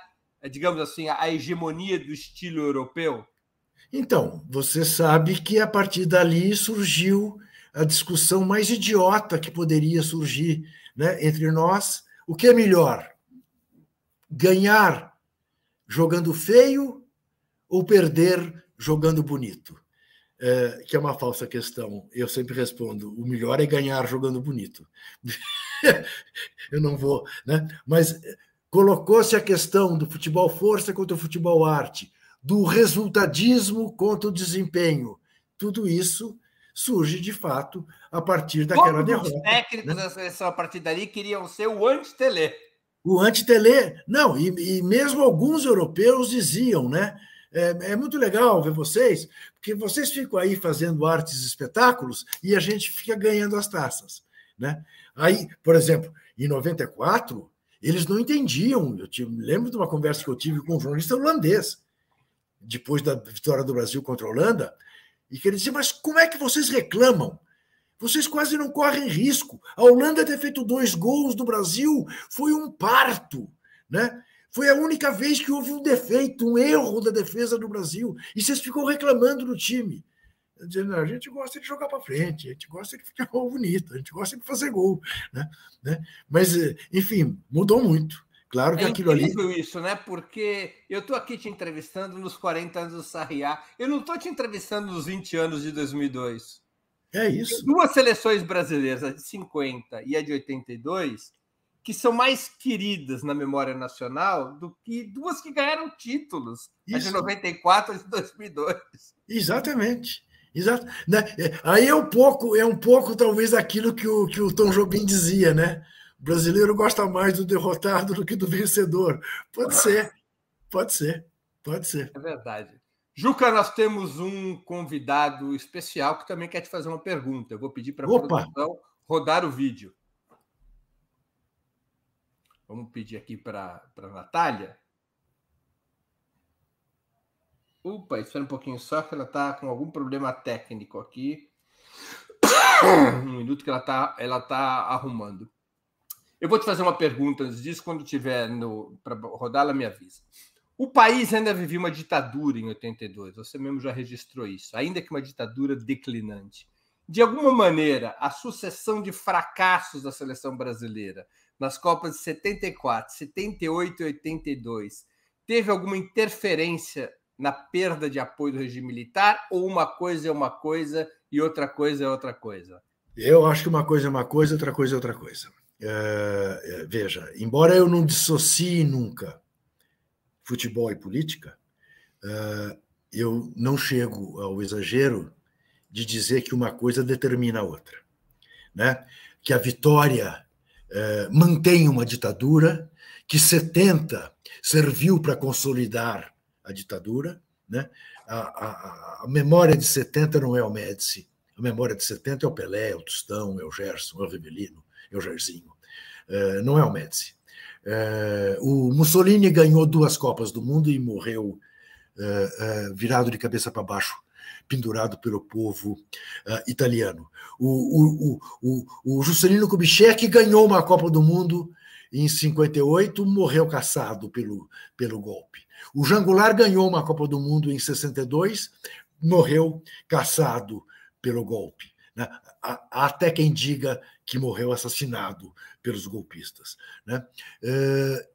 digamos assim, à hegemonia do estilo europeu? Então, você sabe que a partir dali surgiu a discussão mais idiota que poderia surgir né, entre nós. O que é melhor? Ganhar jogando feio ou perder jogando bonito? É, que é uma falsa questão. Eu sempre respondo: o melhor é ganhar jogando bonito. eu não vou, né? Mas é, colocou-se a questão do futebol força contra o futebol arte, do resultadismo contra o desempenho. Tudo isso surge de fato a partir daquela Todos derrota. Os técnicos né? da seleção a partir dali queriam ser o anti-Tele. O anti-Tele, não, e, e mesmo alguns europeus diziam, né? É, é, muito legal ver vocês, porque vocês ficam aí fazendo artes espetáculos e a gente fica ganhando as taças. Né? Aí, por exemplo, em 94, eles não entendiam. Eu tive, lembro de uma conversa que eu tive com um jornalista holandês, depois da vitória do Brasil contra a Holanda, e que ele dizia: Mas como é que vocês reclamam? Vocês quase não correm risco. A Holanda ter feito dois gols do Brasil foi um parto. Né? Foi a única vez que houve um defeito, um erro da defesa do Brasil. E vocês ficam reclamando do time. Dizendo, a gente gosta de jogar para frente, a gente gosta de futebol bonito, a gente gosta de fazer gol. Né? né? Mas, enfim, mudou muito. Claro que é aquilo ali. isso, né? Porque eu estou aqui te entrevistando nos 40 anos do Sarriá. Eu não estou te entrevistando nos 20 anos de 2002. É isso. Duas seleções brasileiras, a de 50 e a de 82, que são mais queridas na memória nacional do que duas que ganharam títulos, Isso. a de 94 e de 2002. Exatamente. Exato. Né, é, aí é um pouco, é um pouco talvez aquilo que o, que o Tom Jobim dizia, né? O brasileiro gosta mais do derrotado do que do vencedor. Pode ser, pode ser, pode ser. É verdade. Juca, nós temos um convidado especial que também quer te fazer uma pergunta. Eu vou pedir para a produção rodar o vídeo. Vamos pedir aqui para a Natália. Opa, espera um pouquinho só que ela está com algum problema técnico aqui. Um minuto que ela está ela tá arrumando. Eu vou te fazer uma pergunta antes disso, quando tiver para rodar, ela me avisa. O país ainda vivia uma ditadura em 82, você mesmo já registrou isso, ainda que uma ditadura declinante. De alguma maneira, a sucessão de fracassos da seleção brasileira nas Copas de 74, 78 e 82, teve alguma interferência na perda de apoio do regime militar ou uma coisa é uma coisa e outra coisa é outra coisa? Eu acho que uma coisa é uma coisa, outra coisa é outra coisa. uh, veja, embora eu não dissocie nunca futebol e política, uh, eu não chego ao exagero de dizer que uma coisa determina a outra. Né? Que a vitória uh, mantém uma ditadura, que 70 serviu para consolidar a ditadura. Né? A, a, a, memória de 70 não é o Médici, a memória de 70 é o Pelé, é o Tostão, é o Gerson, é o Rivelino, é o Jairzinho. Uh, não é o Médici. Uh, o Mussolini ganhou duas Copas do Mundo e morreu virado de cabeça para baixo, pendurado pelo povo italiano. O, o, o, o, Juscelino Kubitschek ganhou uma Copa do Mundo em 58, morreu caçado pelo, pelo golpe. O Jangular ganhou uma Copa do Mundo em 62, morreu caçado pelo golpe. Né? Há até quem diga que morreu assassinado pelos golpistas. Né? Eh,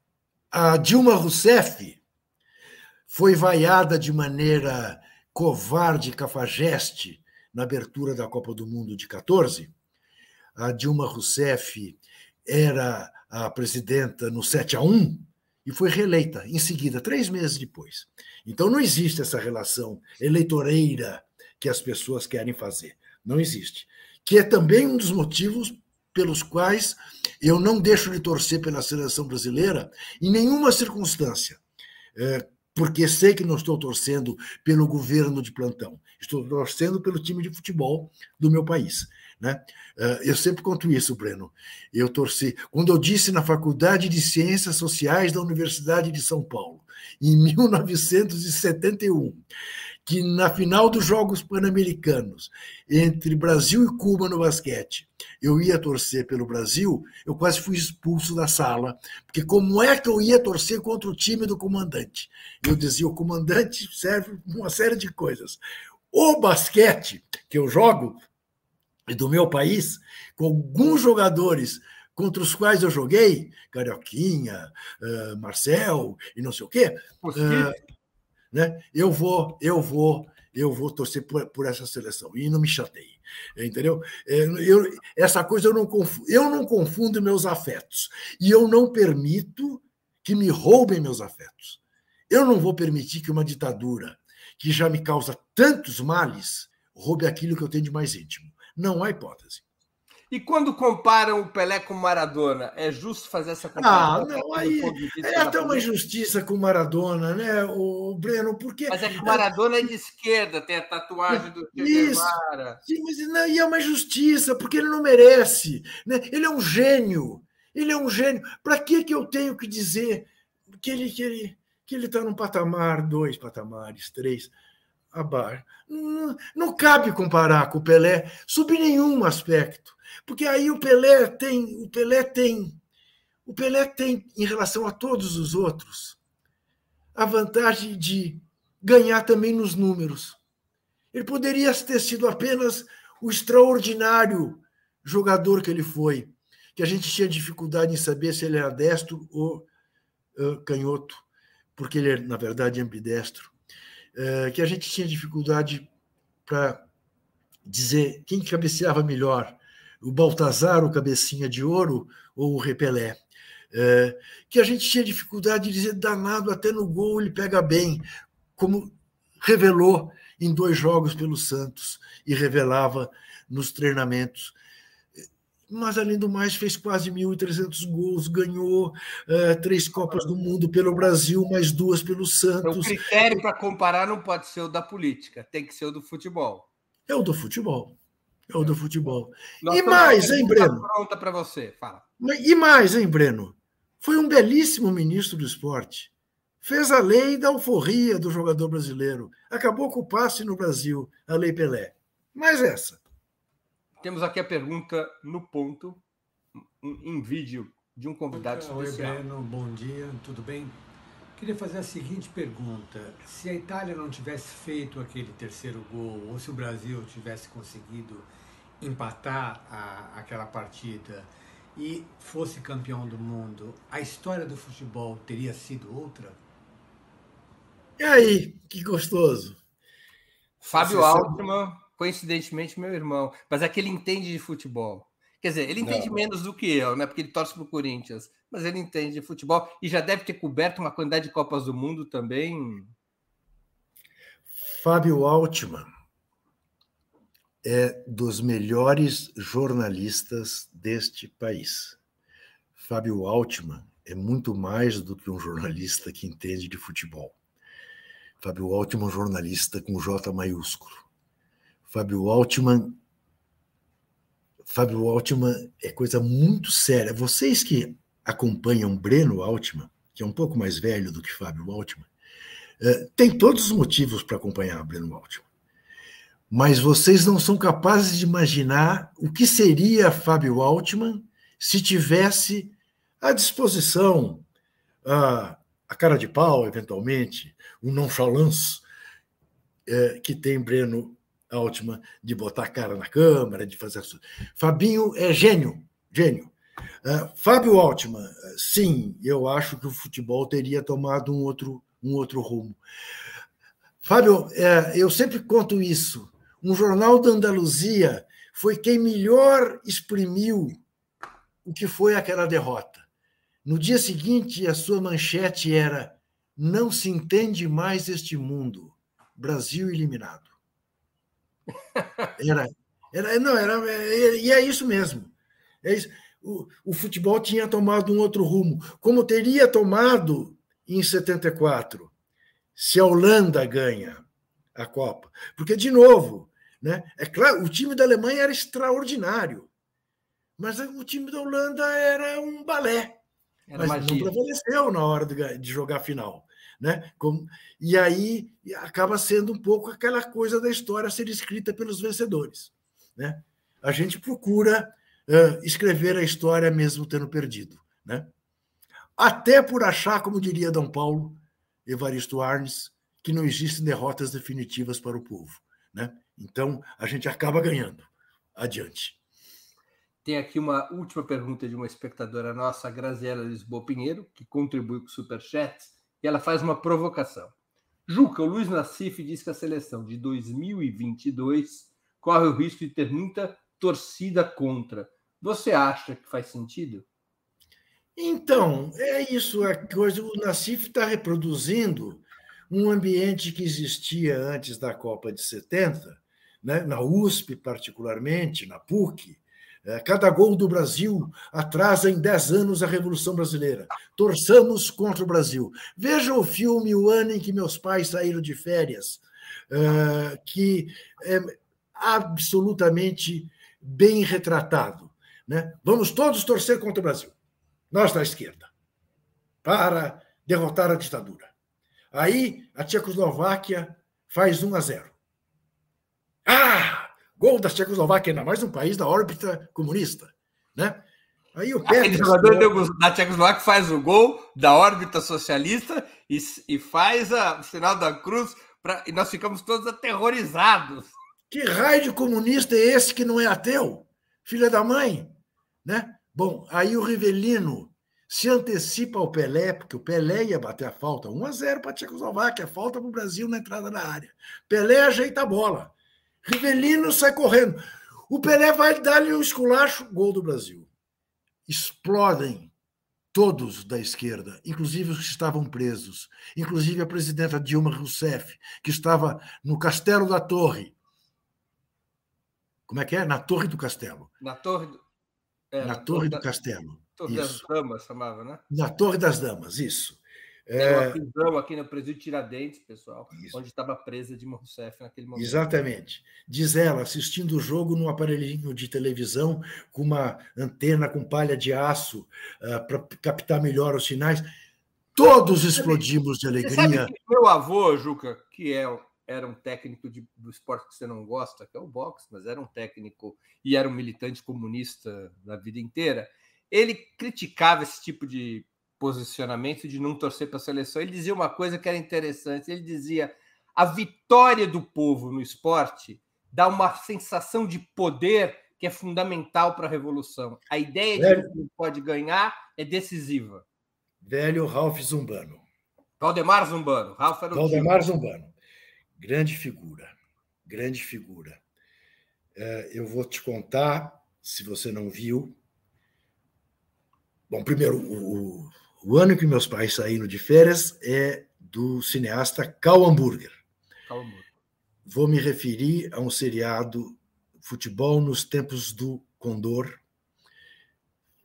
a Dilma Rousseff foi vaiada de maneira covarde cafajeste na abertura da Copa do Mundo de 14. A Dilma Rousseff era a presidenta no 7 a 1 e foi reeleita em seguida, três meses depois. Então não existe essa relação eleitoreira que as pessoas querem fazer. Não existe. Que é também um dos motivos pelos quais eu não deixo de torcer pela seleção brasileira em nenhuma circunstância. É, porque sei que não estou torcendo pelo governo de plantão, estou torcendo pelo time de futebol do meu país. Né? Eh, eu sempre conto isso, Breno. Eu torci. Quando eu disse na Faculdade de Ciências Sociais da Universidade de São Paulo, em 1971, que na final dos Jogos Pan-Americanos, entre Brasil e Cuba no basquete, eu ia torcer pelo Brasil, eu quase fui expulso da sala, porque como é que eu ia torcer contra o time do comandante? Eu dizia, o comandante serve uma série de coisas. O basquete que eu jogo do meu país, com alguns jogadores contra os quais eu joguei, Carioquinha, uh, Marcel e não sei o quê, uh, né? Eu vou, eu vou, eu vou torcer por, por essa seleção e não me chateie, entendeu? É, eu, essa coisa eu não confundo, eu não confundo meus afetos e eu não permito que me roubem meus afetos. Eu não vou permitir que uma ditadura que já me causa tantos males roube aquilo que eu tenho de mais íntimo. Não há hipótese. E quando comparam o Pelé com o Maradona, é justo fazer essa comparação? Ah, não, aí é até uma injustiça com o Maradona, né, o Breno, porque... Mas é que o Maradona é de esquerda, tem a tatuagem do Guevara. Sim, mas não, e é uma injustiça, porque ele não merece. Né? Ele é um gênio, ele é um gênio. Para que, que eu tenho que dizer que ele que ele que ele está num patamar, dois patamares, três abaixo? Não, não cabe comparar com o Pelé sob nenhum aspecto. Porque aí o Pelé tem, o Pelé tem, o Pelé tem em relação a todos os outros a vantagem de ganhar também nos números. Ele poderia ter sido apenas o extraordinário jogador que ele foi, que a gente tinha dificuldade em saber se ele era destro ou uh, canhoto, porque ele é, na verdade, ambidestro. Uh, que a gente tinha dificuldade para dizer quem cabeceava melhor, o Baltazar, o Cabecinha de Ouro, ou o Repelé. É, que a gente tinha dificuldade de dizer danado, até no gol ele pega bem, como revelou em dois jogos pelo Santos e revelava nos treinamentos. Mas, além do mais, fez quase 1.300 gols, ganhou é, três Copas do Mundo pelo Brasil, mais duas pelo Santos. O critério para comparar não pode ser o da política, tem que ser o do futebol. É o do futebol. É o do futebol. Nós e mais, hein, Breno? Pronta para você, fala. E mais, hein, Breno? Foi um belíssimo ministro do esporte. Fez a lei da alforria do jogador brasileiro. Acabou com o passe no Brasil, a Lei Pelé. Mais essa. Temos aqui a pergunta no ponto, em vídeo, de um convidado Oi, especial. Oi, Breno, bom dia, tudo bem? Queria fazer a seguinte pergunta: se a Itália não tivesse feito aquele terceiro gol, ou se o Brasil tivesse conseguido empatar a, aquela partida e fosse campeão do mundo, a história do futebol teria sido outra? E aí, que gostoso. Fábio Altman, coincidentemente meu irmão, mas é que ele entende de futebol. Quer dizer, ele entende não. menos do que eu, né? Porque ele torce para o Corinthians, mas ele entende de futebol e já deve ter coberto uma quantidade de Copas do Mundo também. Fábio Altman é dos melhores jornalistas deste país. Fábio Altman é muito mais do que um jornalista que entende de futebol. Fábio Altman, é jornalista com J maiúsculo. Fábio Altman Fábio Altman é coisa muito séria. Vocês que acompanham Breno Altman, que é um pouco mais velho do que Fábio Altman, eh, tem todos os motivos para acompanhar Breno Altman. Mas vocês não são capazes de imaginar o que seria Fábio Altman se tivesse à disposição a, a cara de pau, eventualmente, o nonchalance é, que tem Breno Altman de botar a cara na câmera, de fazer. Fabinho é gênio, gênio. Uh, Fábio Altman, sim, eu acho que o futebol teria tomado um outro, um outro rumo. Fábio, é, eu sempre conto isso. Um jornal da Andaluzia foi quem melhor exprimiu o que foi aquela derrota. No dia seguinte, a sua manchete era: Não se entende mais este mundo. Brasil eliminado. Era, era, não, era, e é isso mesmo. É isso. O, o futebol tinha tomado um outro rumo, como teria tomado em 74, se a Holanda ganha a Copa. Porque, de novo, né, é claro, o time da Alemanha era extraordinário, mas o time da Holanda era um balé. Era mas magia. não prevaleceu na hora de, de jogar a final. Né? Como, e aí acaba sendo um pouco aquela coisa da história ser escrita pelos vencedores. Né? A gente procura uh, escrever a história mesmo tendo perdido. Né? Até por achar, como diria D. Paulo, Evaristo Arnes, que não existem derrotas definitivas para o povo. Né? Então, a gente acaba ganhando. Adiante. Tem aqui uma última pergunta de uma espectadora nossa, Graziela Lisboa Pinheiro, que contribui com o Superchat e ela faz uma provocação. Juca, o Luiz Nassif diz que a seleção de 2022 corre o risco de ter muita torcida contra. Você acha que faz sentido? Então, é isso a coisa. O Nassif está reproduzindo um ambiente que existia antes da Copa de 70, né? na USP, particularmente, na PUC, é, cada gol do Brasil atrasa em 10 anos a Revolução Brasileira. Torçamos contra o Brasil. Veja o filme O Ano em que Meus Pais Saíram de Férias, é, que é absolutamente bem retratado. Né? Vamos todos torcer contra o Brasil, nós da esquerda, para derrotar a ditadura. Aí a Tchecoslováquia faz 1 a 0. Gol da Tchecoslováquia, ainda mais um país da órbita comunista. Né? Aí o jogador da Tchecoslováquia faz o gol da órbita socialista e, e faz a, o sinal da cruz pra, e nós ficamos todos aterrorizados. Que raio de comunista é esse que não é ateu? Filha da mãe? Né? Bom, aí o Rivelino se antecipa ao Pelé, porque o Pelé ia bater a falta 1 a 0 para a Tchecoslováquia, falta para o Brasil na entrada da área. Pelé ajeita a bola. Rivelino sai correndo. O Pelé vai dar-lhe um esculacho, gol do Brasil. Explodem todos da esquerda, inclusive os que estavam presos, inclusive a presidenta Dilma Rousseff, que estava no Castelo da Torre. Como é que é? Na Torre do Castelo. Na Torre do, é, na, na Torre, do da... Castelo. Torre isso. das Damas chamava, né? Na Torre das Damas, isso. É uma prisão aqui no presídio Tiradentes, pessoal, Isso. onde estava presa de Rousseff naquele momento. Exatamente. Diz ela, assistindo o jogo num aparelhinho de televisão com uma antena com palha de aço uh, ah, para captar melhor os sinais. Todos explodimos de alegria. meu avô, Juca, que é, era um técnico de, do esporte que você não gosta, que é o boxe, mas era um técnico e era um militante comunista da vida inteira, ele criticava esse tipo de posicionamento de não torcer para a seleção, ele dizia uma coisa que era interessante. Ele dizia: a vitória do povo no esporte dá uma sensação de poder que é fundamental para a revolução. A ideia Velho. de que pode ganhar é decisiva. Velho Ralph Zumbano. Valdemar Zumbano. Ralph era Valdemar Zumbano. Grande figura. Grande figura. É, eu vou te contar se você não viu. Bom, primeiro, o, o ano que meus pais saíram de férias é do cineasta Karl Hamburger. Vou me referir a um seriado Futebol nos Tempos do Condor,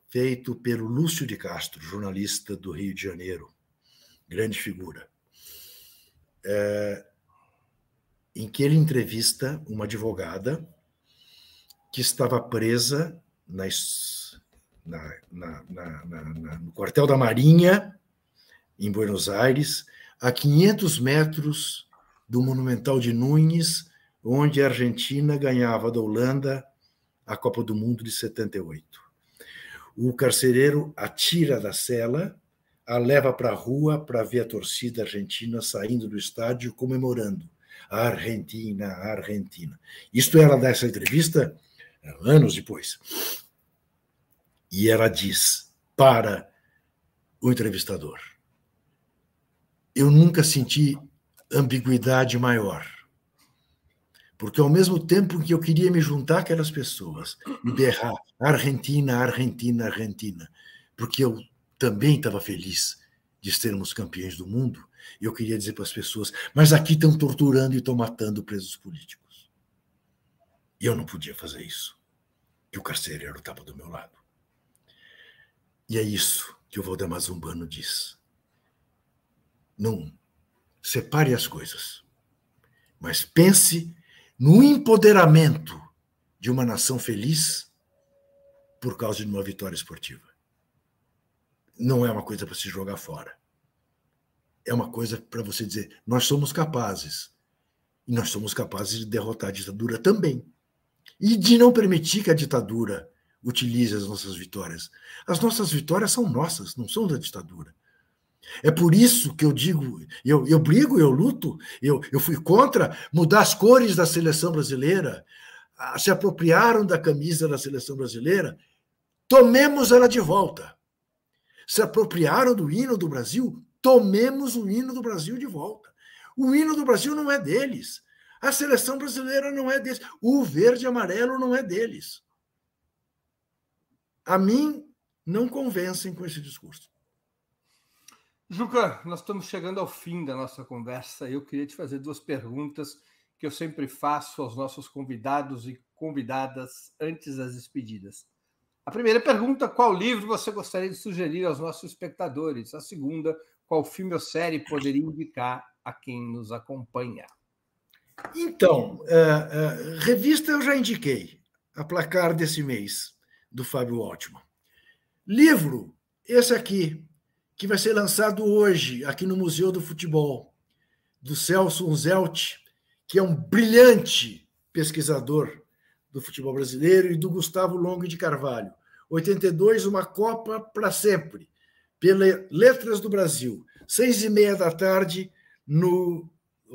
feito pelo Lúcio de Castro, jornalista do Rio de Janeiro, grande figura, é, em que ele entrevista uma advogada que estava presa nas, na, na, na, no quartel da Marinha, em Buenos Aires, a 500 metros do Monumental de Nunes, onde a Argentina ganhava da Holanda a Copa do Mundo de 78. O carcereiro atira da cela, a leva para a rua para ver a torcida argentina saindo do estádio comemorando. A Argentina, a Argentina. Isto ela dá essa entrevista anos depois. E ela diz para o entrevistador: Eu nunca senti ambiguidade maior. Porque ao mesmo tempo que eu queria me juntar àquelas pessoas e berrar Argentina, Argentina, Argentina, porque eu também estava feliz de sermos campeões do mundo, eu queria dizer para as pessoas: mas aqui estão torturando e estão matando presos políticos. E eu não podia fazer isso, que o carcereiro estava do meu lado. E é isso que o Valdemar Zumbano diz. Não separe as coisas, mas pense no empoderamento de uma nação feliz por causa de uma vitória esportiva. Não é uma coisa para se jogar fora. É uma coisa para você dizer: nós somos capazes. E nós somos capazes de derrotar a ditadura também. E de não permitir que a ditadura utilize as nossas vitórias. As nossas vitórias são nossas, não são da ditadura. É por isso que eu digo, eu, eu brigo, eu luto, eu, eu fui contra mudar as cores da seleção brasileira, se apropriaram da camisa da seleção brasileira, tomemos ela de volta. Se apropriaram do hino do Brasil, tomemos o hino do Brasil de volta. O hino do Brasil não é deles. A seleção brasileira não é deles. O verde e amarelo não é deles. A mim, não convencem com esse discurso. Juca, nós estamos chegando ao fim da nossa conversa. Eu queria te fazer duas perguntas que eu sempre faço aos nossos convidados e convidadas antes das despedidas. A primeira pergunta: qual livro você gostaria de sugerir aos nossos espectadores? A segunda: qual filme ou série poderia indicar a quem nos acompanha? Então, uh, uh, revista eu já indiquei, a placar desse mês, do Fábio Altman. Livro, esse aqui, que vai ser lançado hoje aqui no Museu do Futebol, do Celso Unzelt, que é um brilhante pesquisador do futebol brasileiro, e do Gustavo Longo de Carvalho. 82, uma Copa para sempre, pela Letras do Brasil, seis e meia da tarde no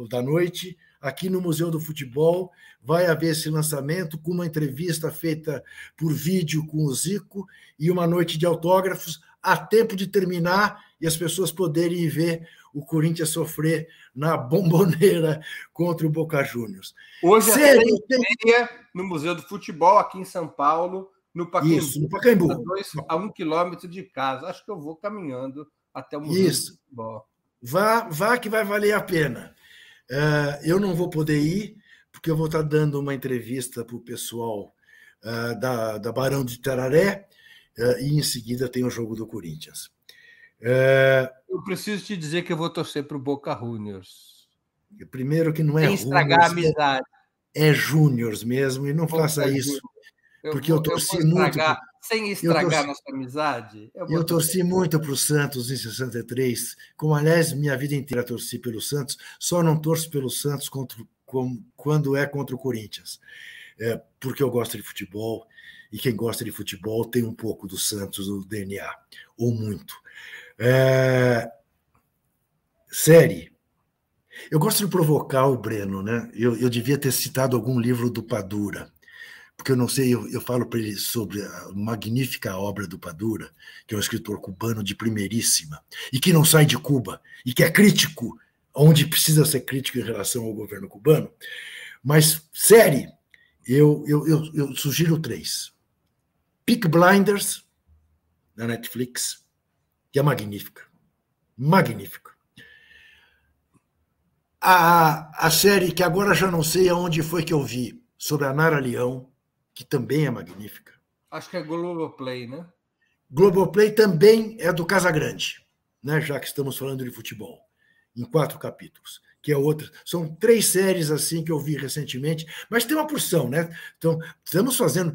da noite, aqui no Museu do Futebol. Vai haver esse lançamento com uma entrevista feita por vídeo com o Zico e uma noite de autógrafos a tempo de terminar e as pessoas poderem ver o Corinthians sofrer na bomboneira contra o Boca Juniors. Hoje é tem... no Museu do Futebol, aqui em São Paulo, no Pacaembu. Isso, no Pacaembu. A, um quilômetro de casa. Acho que eu vou caminhando até o Museu Isso. do Futebol. Vá, vá que vai valer a pena. Uh, eu não vou poder ir, porque eu vou estar dando uma entrevista para o pessoal uh, da, da Barão de Tararé, é, e em seguida tem o jogo do Corinthians. Eu preciso te dizer que eu vou torcer para o Boca Juniors. Primeiro que não é Sem estragar a é amizade. É, é Júniors mesmo, e não Boca faça isso. Eu porque vou, eu torci eu muito. Sem estragar torci, nossa amizade. Eu, eu torci muito para o Santos em 63, como aliás minha vida inteira torci pelo Santos, só não torço pelo Santos contra, com, quando é contra o Corinthians. É, porque eu gosto de futebol, e quem gosta de futebol tem um pouco do Santos no DNA, ou muito. É... Série. Eu gosto de provocar o Breno, né? Eu, eu devia ter citado algum livro do Padura, porque eu não sei, eu, eu falo para ele sobre a magnífica obra do Padura, que é um escritor cubano de primeiríssima, e que não sai de Cuba, e que é crítico, onde precisa ser crítico em relação ao governo cubano. Mas, série, eu, eu, eu, eu sugiro três. Peak Blinders, na Netflix, que é magnífica. Magnífica. A, a série que agora já não sei aonde foi que eu vi, sobre a Nara Leão, que também é magnífica. Acho que é Globoplay, né? Globoplay também é do Casagrande, né? já que estamos falando de futebol, em quatro capítulos que é outra. São três séries assim que eu vi recentemente, mas tem uma porção, né? Então, estamos fazendo.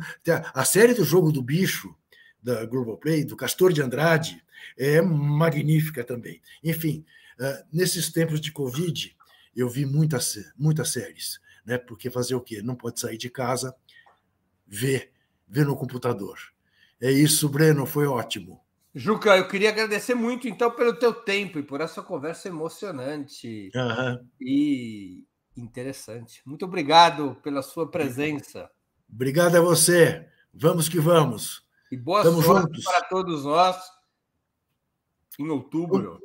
A série do Jogo do Bicho, da Globoplay, do Castor de Andrade, é magnífica também. Enfim, uh, nesses tempos de Covid, eu vi muitas, muitas séries, né? Porque fazer o quê? Não pode sair de casa, ver, ver no computador. É isso, Breno, foi ótimo. Juca, eu queria agradecer muito, então, pelo teu tempo e por essa conversa emocionante uhum. e interessante. Muito obrigado pela sua presença. Obrigado a você. Vamos que vamos. E boa Tamo sorte juntos. para todos nós em outubro.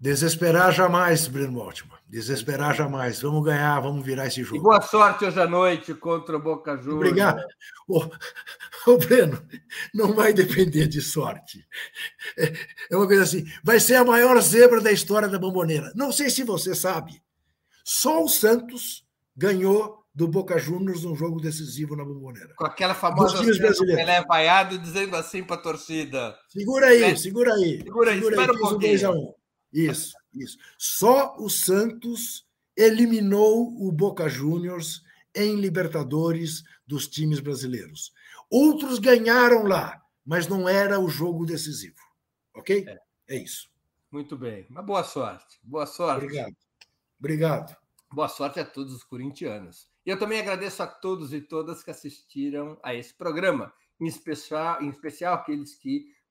Desesperar jamais, Breno Altman. Desesperar jamais. Vamos ganhar, vamos virar esse jogo. E boa sorte hoje à noite contra o Boca Juniors. Obrigado. Ô, Breno, não vai depender de sorte. É, é uma coisa assim. Vai ser a maior zebra da história da bomboneira. Não sei se você sabe. Só o Santos ganhou do Boca Juniors num jogo decisivo na bomboneira. Com aquela famosa Pelé vaiado dizendo assim para a torcida. Segura aí, é. segura aí. Segura aí, segura aí, espera um pouquinho. Isso, isso. Só o Santos eliminou o Boca Juniors em Libertadores dos times brasileiros. Outros ganharam lá, mas não era o jogo decisivo. Ok? É, é isso. Muito bem. Uma boa sorte. Boa sorte. Obrigado. Obrigado. Boa sorte a todos os corintianos. E eu também agradeço a todos e todas que assistiram a esse programa, em especial, em especial aqueles que